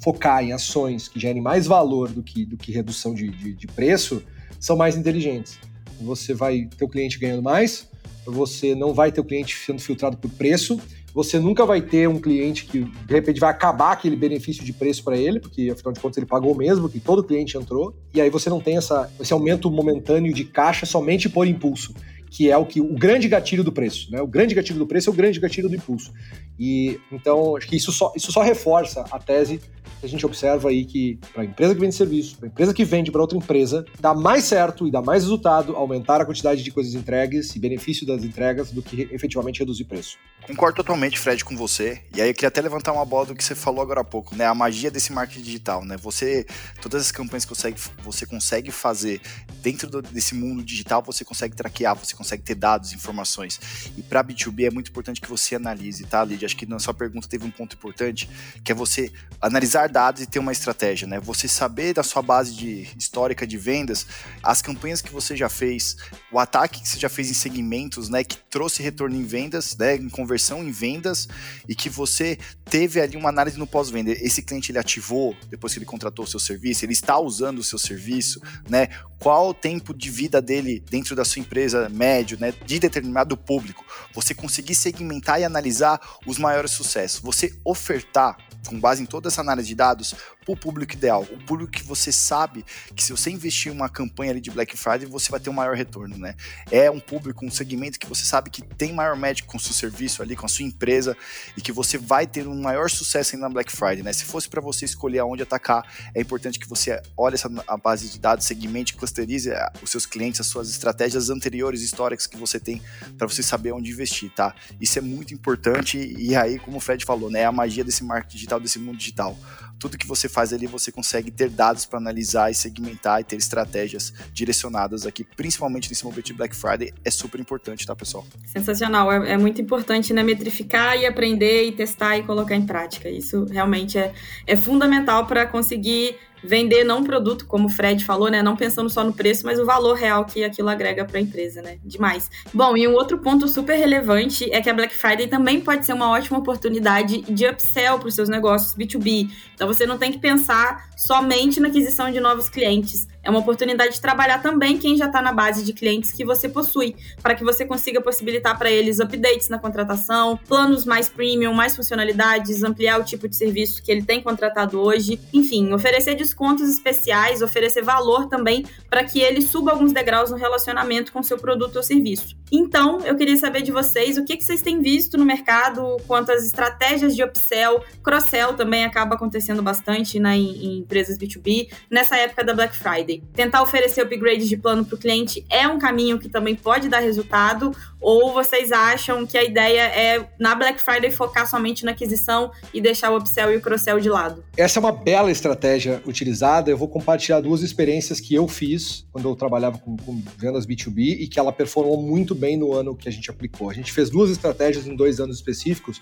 focar em ações que gerem mais valor do que, do que redução de, de, de preço são mais inteligentes. Você vai ter o cliente ganhando mais, você não vai ter o cliente sendo filtrado por preço, você nunca vai ter um cliente que de repente vai acabar aquele benefício de preço para ele, porque afinal de contas ele pagou mesmo, que todo cliente entrou, e aí você não tem essa, esse aumento momentâneo de caixa somente por impulso que é o que o grande gatilho do preço, né? O grande gatilho do preço é o grande gatilho do impulso. E então acho que isso só, isso só reforça a tese que a gente observa aí que para a empresa que vende serviço, para a empresa que vende para outra empresa, dá mais certo e dá mais resultado aumentar a quantidade de coisas entregues e benefício das entregas do que efetivamente reduzir preço. Concordo totalmente, Fred, com você. E aí eu queria até levantar uma bola do que você falou agora há pouco, né? A magia desse marketing digital, né? Você, todas as campanhas que você, você consegue fazer dentro do, desse mundo digital, você consegue traquear, você consegue ter dados, informações. E para B2B é muito importante que você analise, tá, Lidia? Acho que na sua pergunta teve um ponto importante, que é você analisar dados e ter uma estratégia, né? Você saber da sua base de histórica de vendas, as campanhas que você já fez, o ataque que você já fez em segmentos, né, que trouxe retorno em vendas, né, em conversão conversão em vendas e que você teve ali uma análise no pós-venda. Esse cliente ele ativou depois que ele contratou o seu serviço, ele está usando o seu serviço, né? Qual o tempo de vida dele dentro da sua empresa médio, né? De determinado público. Você conseguir segmentar e analisar os maiores sucessos. Você ofertar com base em toda essa análise de dados, o público ideal, o público que você sabe que se você investir em uma campanha ali de Black Friday, você vai ter um maior retorno, né? É um público, um segmento que você sabe que tem maior médico com o seu serviço ali, com a sua empresa e que você vai ter um maior sucesso ainda na Black Friday, né? Se fosse para você escolher aonde atacar, é importante que você olhe essa a base de dados, segmente, clusterize eh, os seus clientes, as suas estratégias anteriores, históricas que você tem para você saber onde investir, tá? Isso é muito importante e aí, como o Fred falou, né, é a magia desse marketing digital, desse mundo digital tudo que você faz ali você consegue ter dados para analisar e segmentar e ter estratégias direcionadas aqui, principalmente nesse momento de Black Friday, é super importante, tá, pessoal? Sensacional, é, é muito importante né, metrificar e aprender e testar e colocar em prática. Isso realmente é, é fundamental para conseguir vender não um produto, como o Fred falou, né? Não pensando só no preço, mas o valor real que aquilo agrega para a empresa, né? Demais. Bom, e um outro ponto super relevante é que a Black Friday também pode ser uma ótima oportunidade de upsell para os seus negócios B2B. Então você não tem que pensar somente na aquisição de novos clientes. É uma oportunidade de trabalhar também quem já está na base de clientes que você possui, para que você consiga possibilitar para eles updates na contratação, planos mais premium, mais funcionalidades, ampliar o tipo de serviço que ele tem contratado hoje, enfim, oferecer descontos especiais, oferecer valor também para que ele suba alguns degraus no relacionamento com seu produto ou serviço. Então, eu queria saber de vocês o que, que vocês têm visto no mercado quanto às estratégias de upsell, cross-sell também acaba acontecendo bastante né, em, em empresas B2B nessa época da Black Friday tentar oferecer upgrade de plano para o cliente é um caminho que também pode dar resultado? Ou vocês acham que a ideia é, na Black Friday, focar somente na aquisição e deixar o upsell e o cross-sell de lado? Essa é uma bela estratégia utilizada. Eu vou compartilhar duas experiências que eu fiz quando eu trabalhava com, com vendas B2B e que ela performou muito bem no ano que a gente aplicou. A gente fez duas estratégias em dois anos específicos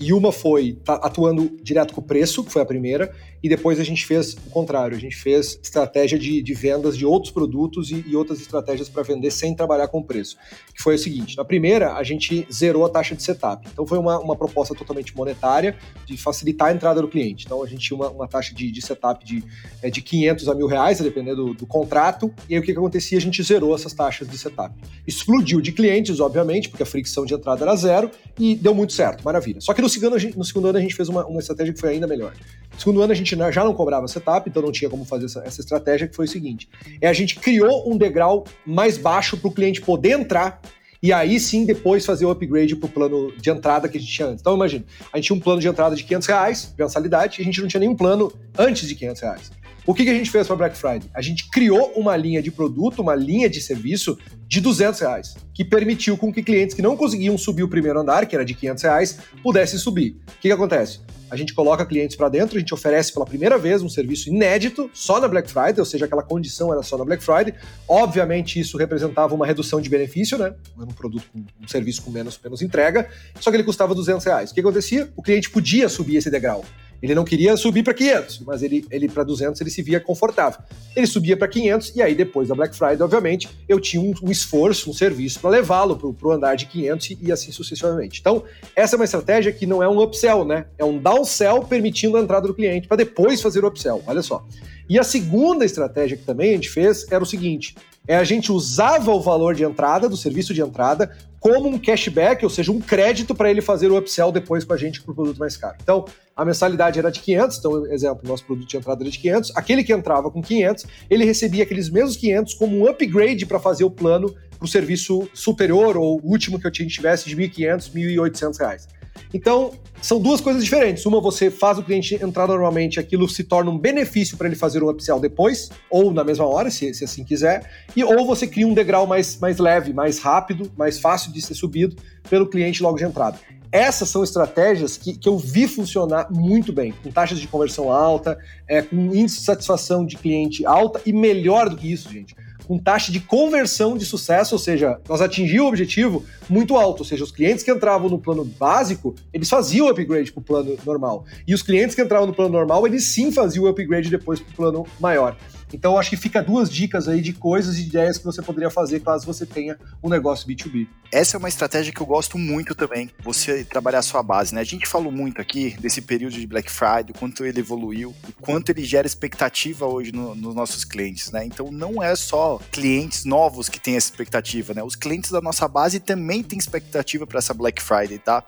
e uma foi tá, atuando direto com o preço, que foi a primeira, e depois a gente fez o contrário, a gente fez estratégia de, de vendas de outros produtos e, e outras estratégias para vender sem trabalhar com preço. Que foi o seguinte: na primeira, a gente zerou a taxa de setup. Então foi uma, uma proposta totalmente monetária de facilitar a entrada do cliente. Então a gente tinha uma, uma taxa de, de setup de, é, de 500 a mil reais, dependendo do, do contrato, e aí o que, que acontecia? A gente zerou essas taxas de setup. Explodiu de clientes, obviamente, porque a fricção de entrada era zero, e deu muito certo, maravilha. Só que no segundo, no segundo ano a gente fez uma, uma estratégia que foi ainda melhor. Segundo ano a gente já não cobrava setup, então não tinha como fazer essa, essa estratégia, que foi o seguinte: é a gente criou um degrau mais baixo para o cliente poder entrar e aí sim depois fazer o upgrade para o plano de entrada que a gente tinha antes. Então imagina, a gente tinha um plano de entrada de 500 reais, mensalidade, e a gente não tinha nenhum plano antes de 500 reais. O que, que a gente fez para Black Friday? A gente criou uma linha de produto, uma linha de serviço de 200 reais, que permitiu com que clientes que não conseguiam subir o primeiro andar, que era de 500 reais, pudessem subir. O que, que acontece? A gente coloca clientes para dentro, a gente oferece pela primeira vez um serviço inédito só na Black Friday, ou seja, aquela condição era só na Black Friday. Obviamente, isso representava uma redução de benefício, né? Um produto, um serviço com menos, menos entrega, só que ele custava 200 reais. O que acontecia? O cliente podia subir esse degrau. Ele não queria subir para 500, mas ele, ele para 200 ele se via confortável. Ele subia para 500 e aí depois da Black Friday, obviamente, eu tinha um, um esforço, um serviço para levá-lo para o andar de 500 e, assim sucessivamente. Então, essa é uma estratégia que não é um upsell, né? É um downsell permitindo a entrada do cliente para depois fazer o upsell. Olha só. E a segunda estratégia que também a gente fez era o seguinte: é a gente usava o valor de entrada, do serviço de entrada, como um cashback, ou seja, um crédito para ele fazer o upsell depois com a gente para o produto mais caro. Então, a mensalidade era de 500, então, exemplo, nosso produto de entrada era de 500, aquele que entrava com 500, ele recebia aqueles mesmos 500 como um upgrade para fazer o plano para o serviço superior ou último que eu tivesse de 1.500, 1.800 reais. Então, são duas coisas diferentes. Uma, você faz o cliente entrar normalmente, aquilo se torna um benefício para ele fazer um upsell depois, ou na mesma hora, se, se, assim quiser, e ou você cria um degrau mais, mais leve, mais rápido, mais fácil de ser subido pelo cliente logo de entrada. Essas são estratégias que, que eu vi funcionar muito bem, com taxas de conversão alta, é, com índice de satisfação de cliente alta e melhor do que isso, gente com taxa de conversão de sucesso, ou seja, nós atingimos o objetivo muito alto, ou seja, os clientes que entravam no plano básico, eles faziam o upgrade para o plano normal. E os clientes que entravam no plano normal, eles sim faziam o upgrade depois para o plano maior. Então, acho que fica duas dicas aí de coisas e ideias que você poderia fazer caso você tenha um negócio B2B. Essa é uma estratégia que eu gosto muito também, você trabalhar a sua base, né? A gente falou muito aqui desse período de Black Friday, o quanto ele evoluiu, o quanto ele gera expectativa hoje no, nos nossos clientes, né? Então, não é só clientes novos que têm essa expectativa, né? Os clientes da nossa base também têm expectativa para essa Black Friday, tá?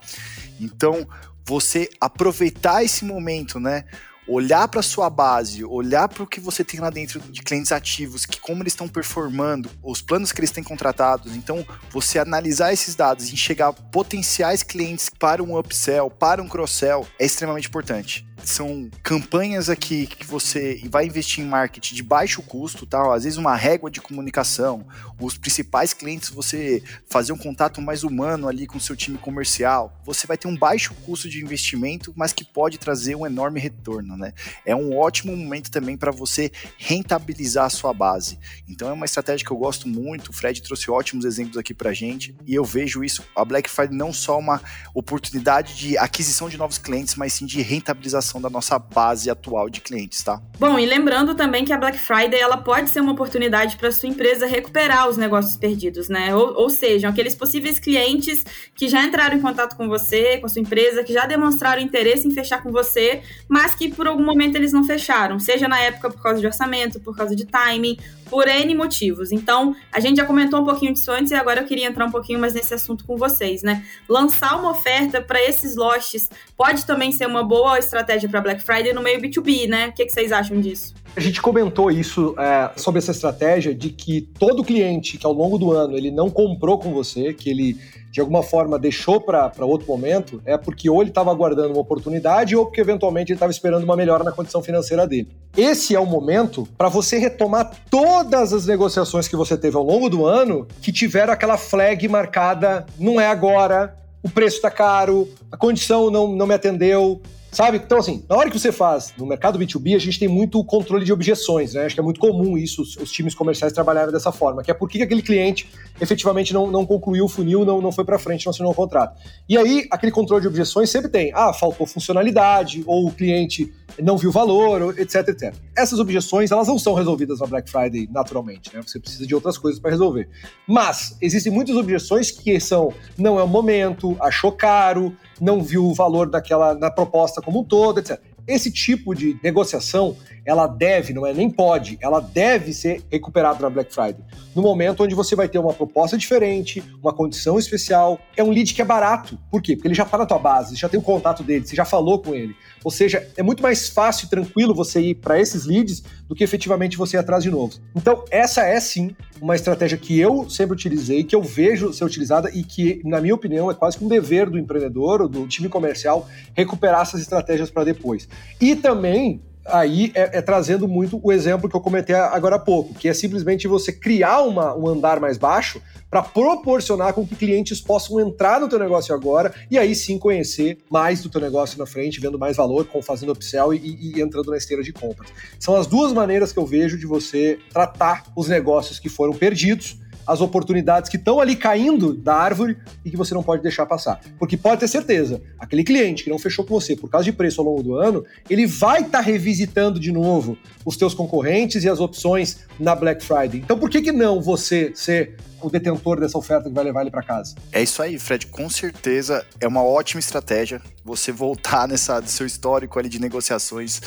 Então, você aproveitar esse momento, né? Olhar para sua base, olhar para o que você tem lá dentro de clientes ativos, que como eles estão performando, os planos que eles têm contratados. Então, você analisar esses dados e enxergar potenciais clientes para um upsell, para um cross-sell é extremamente importante são campanhas aqui que você vai investir em marketing de baixo custo, tá? Às vezes uma régua de comunicação, os principais clientes você fazer um contato mais humano ali com o seu time comercial, você vai ter um baixo custo de investimento, mas que pode trazer um enorme retorno, né? É um ótimo momento também para você rentabilizar a sua base. Então é uma estratégia que eu gosto muito. O Fred trouxe ótimos exemplos aqui para gente e eu vejo isso. A Black Friday não só uma oportunidade de aquisição de novos clientes, mas sim de rentabilização da nossa base atual de clientes, tá? Bom, e lembrando também que a Black Friday ela pode ser uma oportunidade para sua empresa recuperar os negócios perdidos, né? Ou, ou seja, aqueles possíveis clientes que já entraram em contato com você, com a sua empresa, que já demonstraram interesse em fechar com você, mas que por algum momento eles não fecharam, seja na época por causa de orçamento, por causa de timing, por N motivos. Então, a gente já comentou um pouquinho disso antes e agora eu queria entrar um pouquinho mais nesse assunto com vocês, né? Lançar uma oferta para esses lotes pode também ser uma boa estratégia para Black Friday no meio B2B, né? O que, que vocês acham disso? A gente comentou isso é, sobre essa estratégia de que todo cliente que ao longo do ano ele não comprou com você, que ele de alguma forma deixou para outro momento, é porque ou ele estava aguardando uma oportunidade ou porque eventualmente ele estava esperando uma melhora na condição financeira dele. Esse é o momento para você retomar todas as negociações que você teve ao longo do ano que tiveram aquela flag marcada, não é agora, o preço está caro, a condição não, não me atendeu, Sabe? Então, assim, na hora que você faz no mercado B2B, a gente tem muito controle de objeções, né? Acho que é muito comum isso, os, os times comerciais trabalharem dessa forma, que é por que aquele cliente efetivamente não, não concluiu o funil, não, não foi para frente, não assinou o contrato. E aí, aquele controle de objeções sempre tem, ah, faltou funcionalidade, ou o cliente não viu valor, etc, etc. Essas objeções, elas não são resolvidas na Black Friday naturalmente, né? Você precisa de outras coisas para resolver. Mas, existem muitas objeções que são, não é o momento, achou caro, não viu o valor daquela na proposta como um todo, etc. Esse tipo de negociação, ela deve, não é nem pode, ela deve ser recuperada na Black Friday. No momento onde você vai ter uma proposta diferente, uma condição especial, é um lead que é barato. Por quê? Porque ele já está na tua base, já tem o contato dele, você já falou com ele. Ou seja, é muito mais fácil e tranquilo você ir para esses leads do que efetivamente você ir atrás de novos. Então, essa é sim uma estratégia que eu sempre utilizei, que eu vejo ser utilizada e que, na minha opinião, é quase que um dever do empreendedor ou do time comercial recuperar essas estratégias para depois. E também aí é, é, trazendo muito o exemplo que eu comentei agora há pouco, que é simplesmente você criar uma, um andar mais baixo para proporcionar com que clientes possam entrar no teu negócio agora e aí sim conhecer mais do teu negócio na frente, vendo mais valor, fazendo upsell e, e entrando na esteira de compras. São as duas maneiras que eu vejo de você tratar os negócios que foram perdidos as oportunidades que estão ali caindo da árvore e que você não pode deixar passar. Porque pode ter certeza, aquele cliente que não fechou com você por causa de preço ao longo do ano, ele vai estar tá revisitando de novo os teus concorrentes e as opções na Black Friday. Então por que, que não você ser o detentor dessa oferta que vai levar ele para casa. É isso aí, Fred. Com certeza é uma ótima estratégia você voltar [laughs] nessa do seu histórico ali de negociações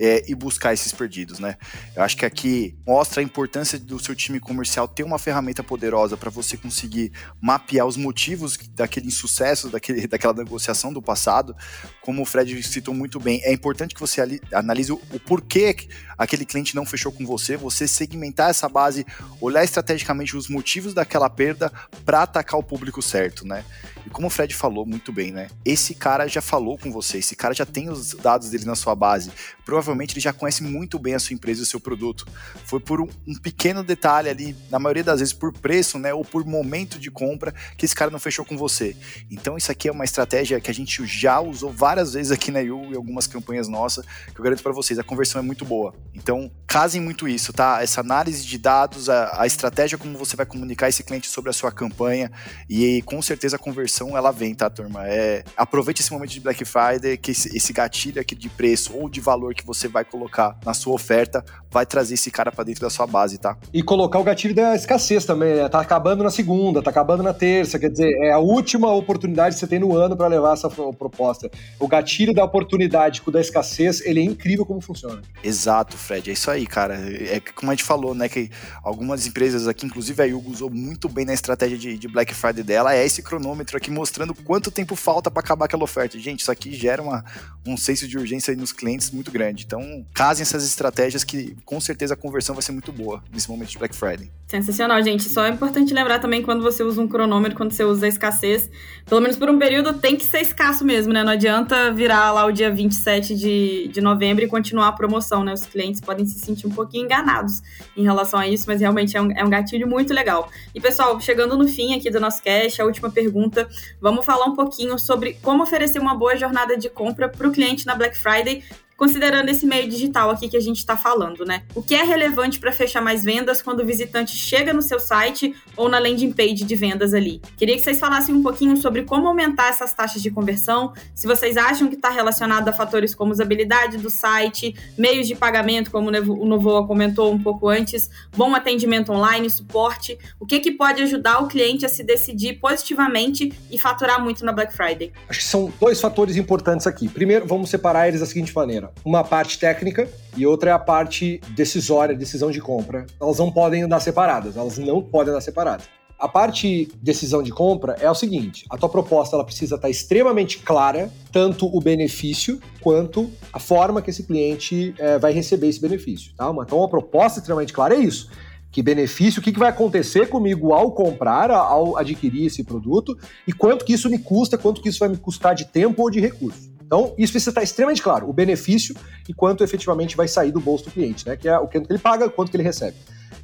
é, e buscar esses perdidos, né? Eu acho que aqui mostra a importância do seu time comercial ter uma ferramenta poderosa para você conseguir mapear os motivos daquele insucesso, daquele, [laughs] daquela negociação do passado. Como o Fred citou muito bem, é importante que você ali, analise o, o porquê aquele cliente não fechou com você, você segmentar essa base, olhar estrategicamente os motivos daquela perda para atacar o público certo, né? E como o Fred falou muito bem, né? Esse cara já falou com você, esse cara já tem os dados dele na sua base. Provavelmente ele já conhece muito bem a sua empresa e o seu produto. Foi por um, um pequeno detalhe ali, na maioria das vezes por preço, né? Ou por momento de compra, que esse cara não fechou com você. Então isso aqui é uma estratégia que a gente já usou várias vezes aqui na Yu e algumas campanhas nossas, que eu garanto para vocês, a conversão é muito boa. Então, casem muito isso, tá? Essa análise de dados, a, a estratégia como você vai comunicar esse cliente sobre a sua campanha e com certeza a conversão ela vem, tá, turma? É, aproveite esse momento de Black Friday, que esse, esse gatilho aqui de preço ou de valor que você vai colocar na sua oferta vai trazer esse cara para dentro da sua base, tá? E colocar o gatilho da escassez também, né? Tá acabando na segunda, tá acabando na terça, quer dizer, é a última oportunidade que você tem no ano para levar essa proposta. O gatilho da oportunidade com o da escassez, ele é incrível como funciona. Exato, Fred, é isso aí, cara. É como a gente falou, né, que algumas empresas aqui, inclusive a Yugo usou muito bem na estratégia de, de Black Friday dela, é esse cronômetro aqui mostrando quanto tempo falta para acabar aquela oferta. Gente, isso aqui gera uma, um senso de urgência nos clientes muito grande. Então, casem essas estratégias que com certeza a conversão vai ser muito boa nesse momento de Black Friday. Sensacional, gente. Só é importante lembrar também quando você usa um cronômetro, quando você usa a escassez, pelo menos por um período tem que ser escasso mesmo, né? Não adianta virar lá o dia 27 de, de novembro e continuar a promoção, né? Os clientes podem se sentir um pouquinho enganados em relação a isso, mas realmente é um, é um gatilho muito legal. E pessoal, chegando no fim aqui do nosso cast, a última pergunta, vamos falar um pouquinho sobre como oferecer uma boa jornada de compra para o cliente na Black Friday considerando esse meio digital aqui que a gente está falando, né? O que é relevante para fechar mais vendas quando o visitante chega no seu site ou na landing page de vendas ali? Queria que vocês falassem um pouquinho sobre como aumentar essas taxas de conversão, se vocês acham que está relacionado a fatores como usabilidade do site, meios de pagamento, como o Novoa comentou um pouco antes, bom atendimento online, suporte, o que, que pode ajudar o cliente a se decidir positivamente e faturar muito na Black Friday? Acho que são dois fatores importantes aqui. Primeiro, vamos separar eles da seguinte maneira: uma parte técnica e outra é a parte decisória, decisão de compra. Elas não podem andar separadas, elas não podem andar separadas. A parte decisão de compra é o seguinte: a tua proposta ela precisa estar extremamente clara, tanto o benefício quanto a forma que esse cliente é, vai receber esse benefício. Tá? Então, uma proposta extremamente clara é isso. Que benefício, o que, que vai acontecer comigo ao comprar, ao adquirir esse produto e quanto que isso me custa, quanto que isso vai me custar de tempo ou de recurso. Então, isso precisa estar extremamente claro, o benefício e quanto efetivamente vai sair do bolso do cliente, né? Que é o que ele paga, quanto que ele recebe.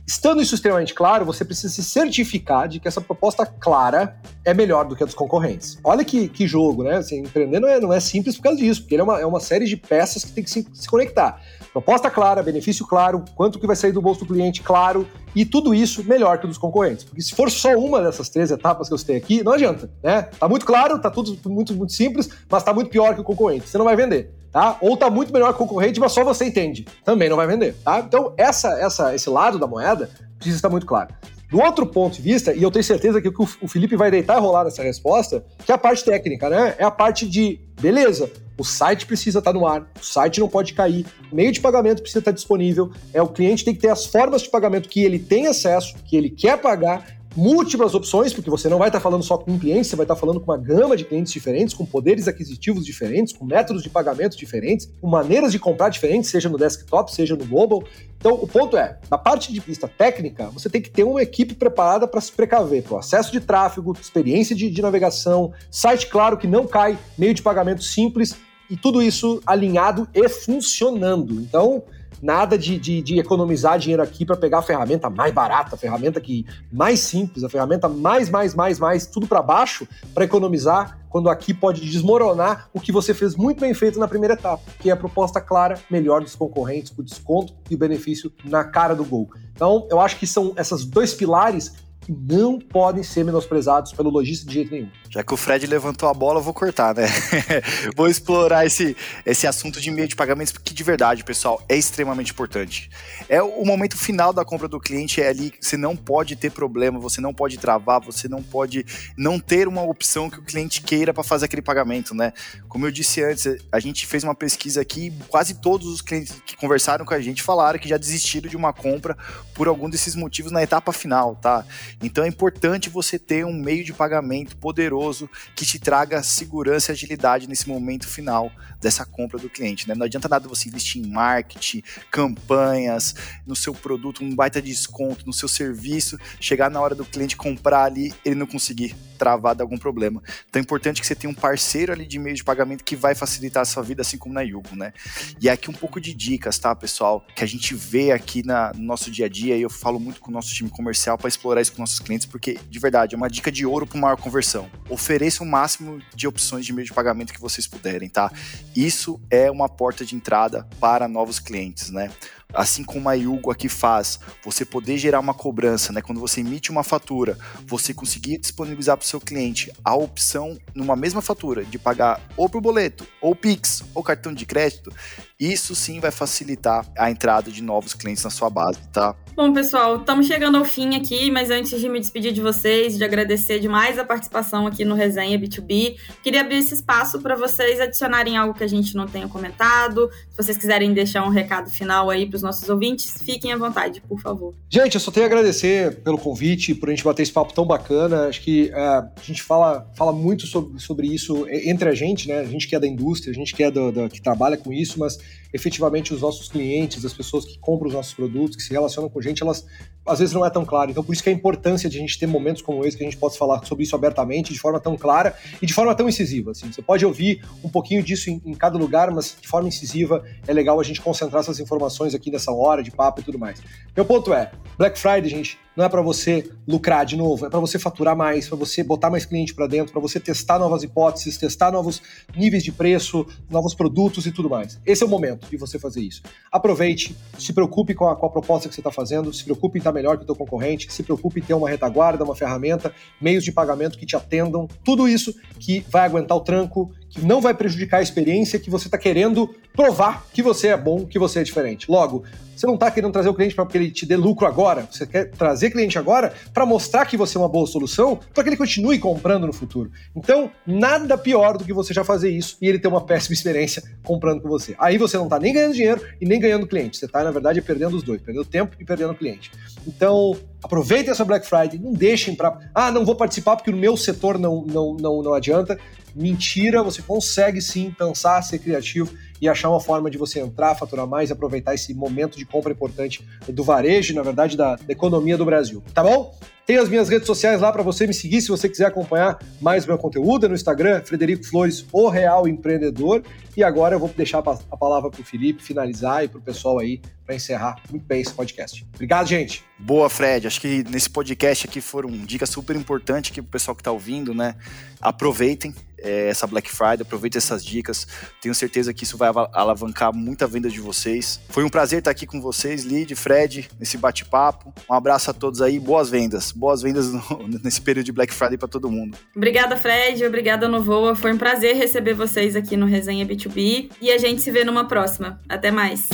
Estando isso extremamente claro, você precisa se certificar de que essa proposta clara é melhor do que a dos concorrentes. Olha que, que jogo, né? Assim, empreender não é, não é simples por causa disso, porque ele é uma, é uma série de peças que tem que se, se conectar. Proposta clara, benefício claro, quanto que vai sair do bolso do cliente claro, e tudo isso melhor que o dos concorrentes. Porque se for só uma dessas três etapas que eu citei aqui, não adianta, né? Tá muito claro, tá tudo muito, muito simples, mas tá muito pior que o concorrente. Você não vai vender tá? Ou tá muito melhor que o concorrente, mas só você entende. Também não vai vender, tá? Então, essa, essa, esse lado da moeda precisa estar muito claro. Do outro ponto de vista, e eu tenho certeza que o Felipe vai deitar e rolar nessa resposta, que é a parte técnica, né? É a parte de, beleza, o site precisa estar no ar, o site não pode cair, meio de pagamento precisa estar disponível, é o cliente tem que ter as formas de pagamento que ele tem acesso, que ele quer pagar, múltiplas opções, porque você não vai estar falando só com um cliente, você vai estar falando com uma gama de clientes diferentes, com poderes aquisitivos diferentes, com métodos de pagamento diferentes, com maneiras de comprar diferentes, seja no desktop, seja no mobile. Então, o ponto é, na parte de vista técnica, você tem que ter uma equipe preparada para se precaver para o acesso de tráfego, experiência de, de navegação, site claro que não cai, meio de pagamento simples e tudo isso alinhado e funcionando. Então, Nada de, de, de economizar dinheiro aqui para pegar a ferramenta mais barata, a ferramenta que mais simples, a ferramenta mais, mais, mais, mais, tudo para baixo para economizar, quando aqui pode desmoronar o que você fez muito bem feito na primeira etapa, que é a proposta clara, melhor dos concorrentes, com desconto e o benefício na cara do gol. Então, eu acho que são esses dois pilares que não podem ser menosprezados pelo lojista de jeito nenhum. Já que o Fred levantou a bola, eu vou cortar, né? [laughs] vou explorar esse, esse assunto de meio de pagamentos, porque de verdade, pessoal, é extremamente importante. É o momento final da compra do cliente, é ali você não pode ter problema, você não pode travar, você não pode não ter uma opção que o cliente queira para fazer aquele pagamento, né? Como eu disse antes, a gente fez uma pesquisa aqui, quase todos os clientes que conversaram com a gente falaram que já desistiram de uma compra por algum desses motivos na etapa final, tá? Então é importante você ter um meio de pagamento poderoso que te traga segurança e agilidade nesse momento final dessa compra do cliente. Né? Não adianta nada você investir em marketing, campanhas, no seu produto, um baita desconto, no seu serviço, chegar na hora do cliente comprar ali, ele não conseguir travar de algum problema. Então é importante que você tenha um parceiro ali de meio de pagamento que vai facilitar a sua vida, assim como na Yugo, né? E aqui um pouco de dicas, tá, pessoal? Que a gente vê aqui na, no nosso dia a dia, e eu falo muito com o nosso time comercial para explorar isso com nossos clientes, porque, de verdade, é uma dica de ouro para maior conversão. Ofereça o máximo de opções de meio de pagamento que vocês puderem, tá? Isso é uma porta de entrada para novos clientes, né? Assim como a Yugo aqui faz, você poder gerar uma cobrança, né? Quando você emite uma fatura, você conseguir disponibilizar para o seu cliente a opção numa mesma fatura de pagar ou por boleto, ou Pix, ou cartão de crédito, isso sim vai facilitar a entrada de novos clientes na sua base, tá? Bom, pessoal, estamos chegando ao fim aqui, mas antes de me despedir de vocês, de agradecer demais a participação aqui no Resenha B2B, queria abrir esse espaço para vocês adicionarem algo que a gente não tenha comentado. Se vocês quiserem deixar um recado final aí para os nossos ouvintes, fiquem à vontade, por favor. Gente, eu só tenho a agradecer pelo convite, por a gente bater esse papo tão bacana. Acho que uh, a gente fala, fala muito sobre, sobre isso entre a gente, né? A gente que é da indústria, a gente que é do, do que trabalha com isso, mas efetivamente os nossos clientes, as pessoas que compram os nossos produtos, que se relacionam com a gente, elas às vezes não é tão claro. Então, por isso que a importância de a gente ter momentos como esse, que a gente possa falar sobre isso abertamente, de forma tão clara e de forma tão incisiva. Assim. Você pode ouvir um pouquinho disso em, em cada lugar, mas de forma incisiva é legal a gente concentrar essas informações aqui nessa hora de papo e tudo mais. Meu ponto é, Black Friday, gente, não é para você lucrar de novo, é para você faturar mais, para você botar mais cliente para dentro, para você testar novas hipóteses, testar novos níveis de preço, novos produtos e tudo mais. Esse é o momento de você fazer isso. Aproveite, se preocupe com a, com a proposta que você está fazendo, se preocupe em estar melhor que o teu concorrente, se preocupe em ter uma retaguarda, uma ferramenta, meios de pagamento que te atendam, tudo isso que vai aguentar o tranco, que não vai prejudicar a experiência, que você está querendo provar que você é bom, que você é diferente. Logo, você não está querendo trazer o cliente para que ele te dê lucro agora, você quer trazer cliente agora para mostrar que você é uma boa solução para que ele continue comprando no futuro. Então, nada pior do que você já fazer isso e ele ter uma péssima experiência comprando com você. Aí você não está nem ganhando dinheiro e nem ganhando cliente. Você está, na verdade, perdendo os dois, perdendo tempo e perdendo cliente. Então, aproveitem essa Black Friday, não deixem para. Ah, não vou participar porque no meu setor não, não, não, não adianta. Mentira, você consegue sim pensar, ser criativo e achar uma forma de você entrar, faturar mais e aproveitar esse momento de compra importante do varejo, na verdade, da, da economia do Brasil. Tá bom? Tem as minhas redes sociais lá para você me seguir se você quiser acompanhar mais meu conteúdo. É no Instagram, Frederico Flores, o Real Empreendedor. E agora eu vou deixar a palavra para o Felipe finalizar e para o pessoal aí para encerrar muito bem esse podcast. Obrigado, gente. Boa, Fred. Acho que nesse podcast aqui foram dicas super importantes que o pessoal que está ouvindo, né? Aproveitem é, essa Black Friday, aproveitem essas dicas. Tenho certeza que isso vai alavancar muita venda de vocês. Foi um prazer estar aqui com vocês, Lid, Fred, nesse bate-papo. Um abraço a todos aí, boas vendas. Boas vendas no, [laughs] nesse período de Black Friday para todo mundo. Obrigada, Fred. Obrigada, Novoa. Foi um prazer receber vocês aqui no Resenha B2B e a gente se vê numa próxima. Até mais.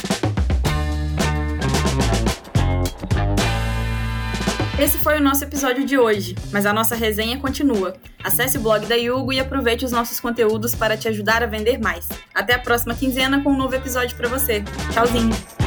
Esse foi o nosso episódio de hoje, mas a nossa resenha continua. Acesse o blog da Yugo e aproveite os nossos conteúdos para te ajudar a vender mais. Até a próxima quinzena com um novo episódio para você. Tchauzinho!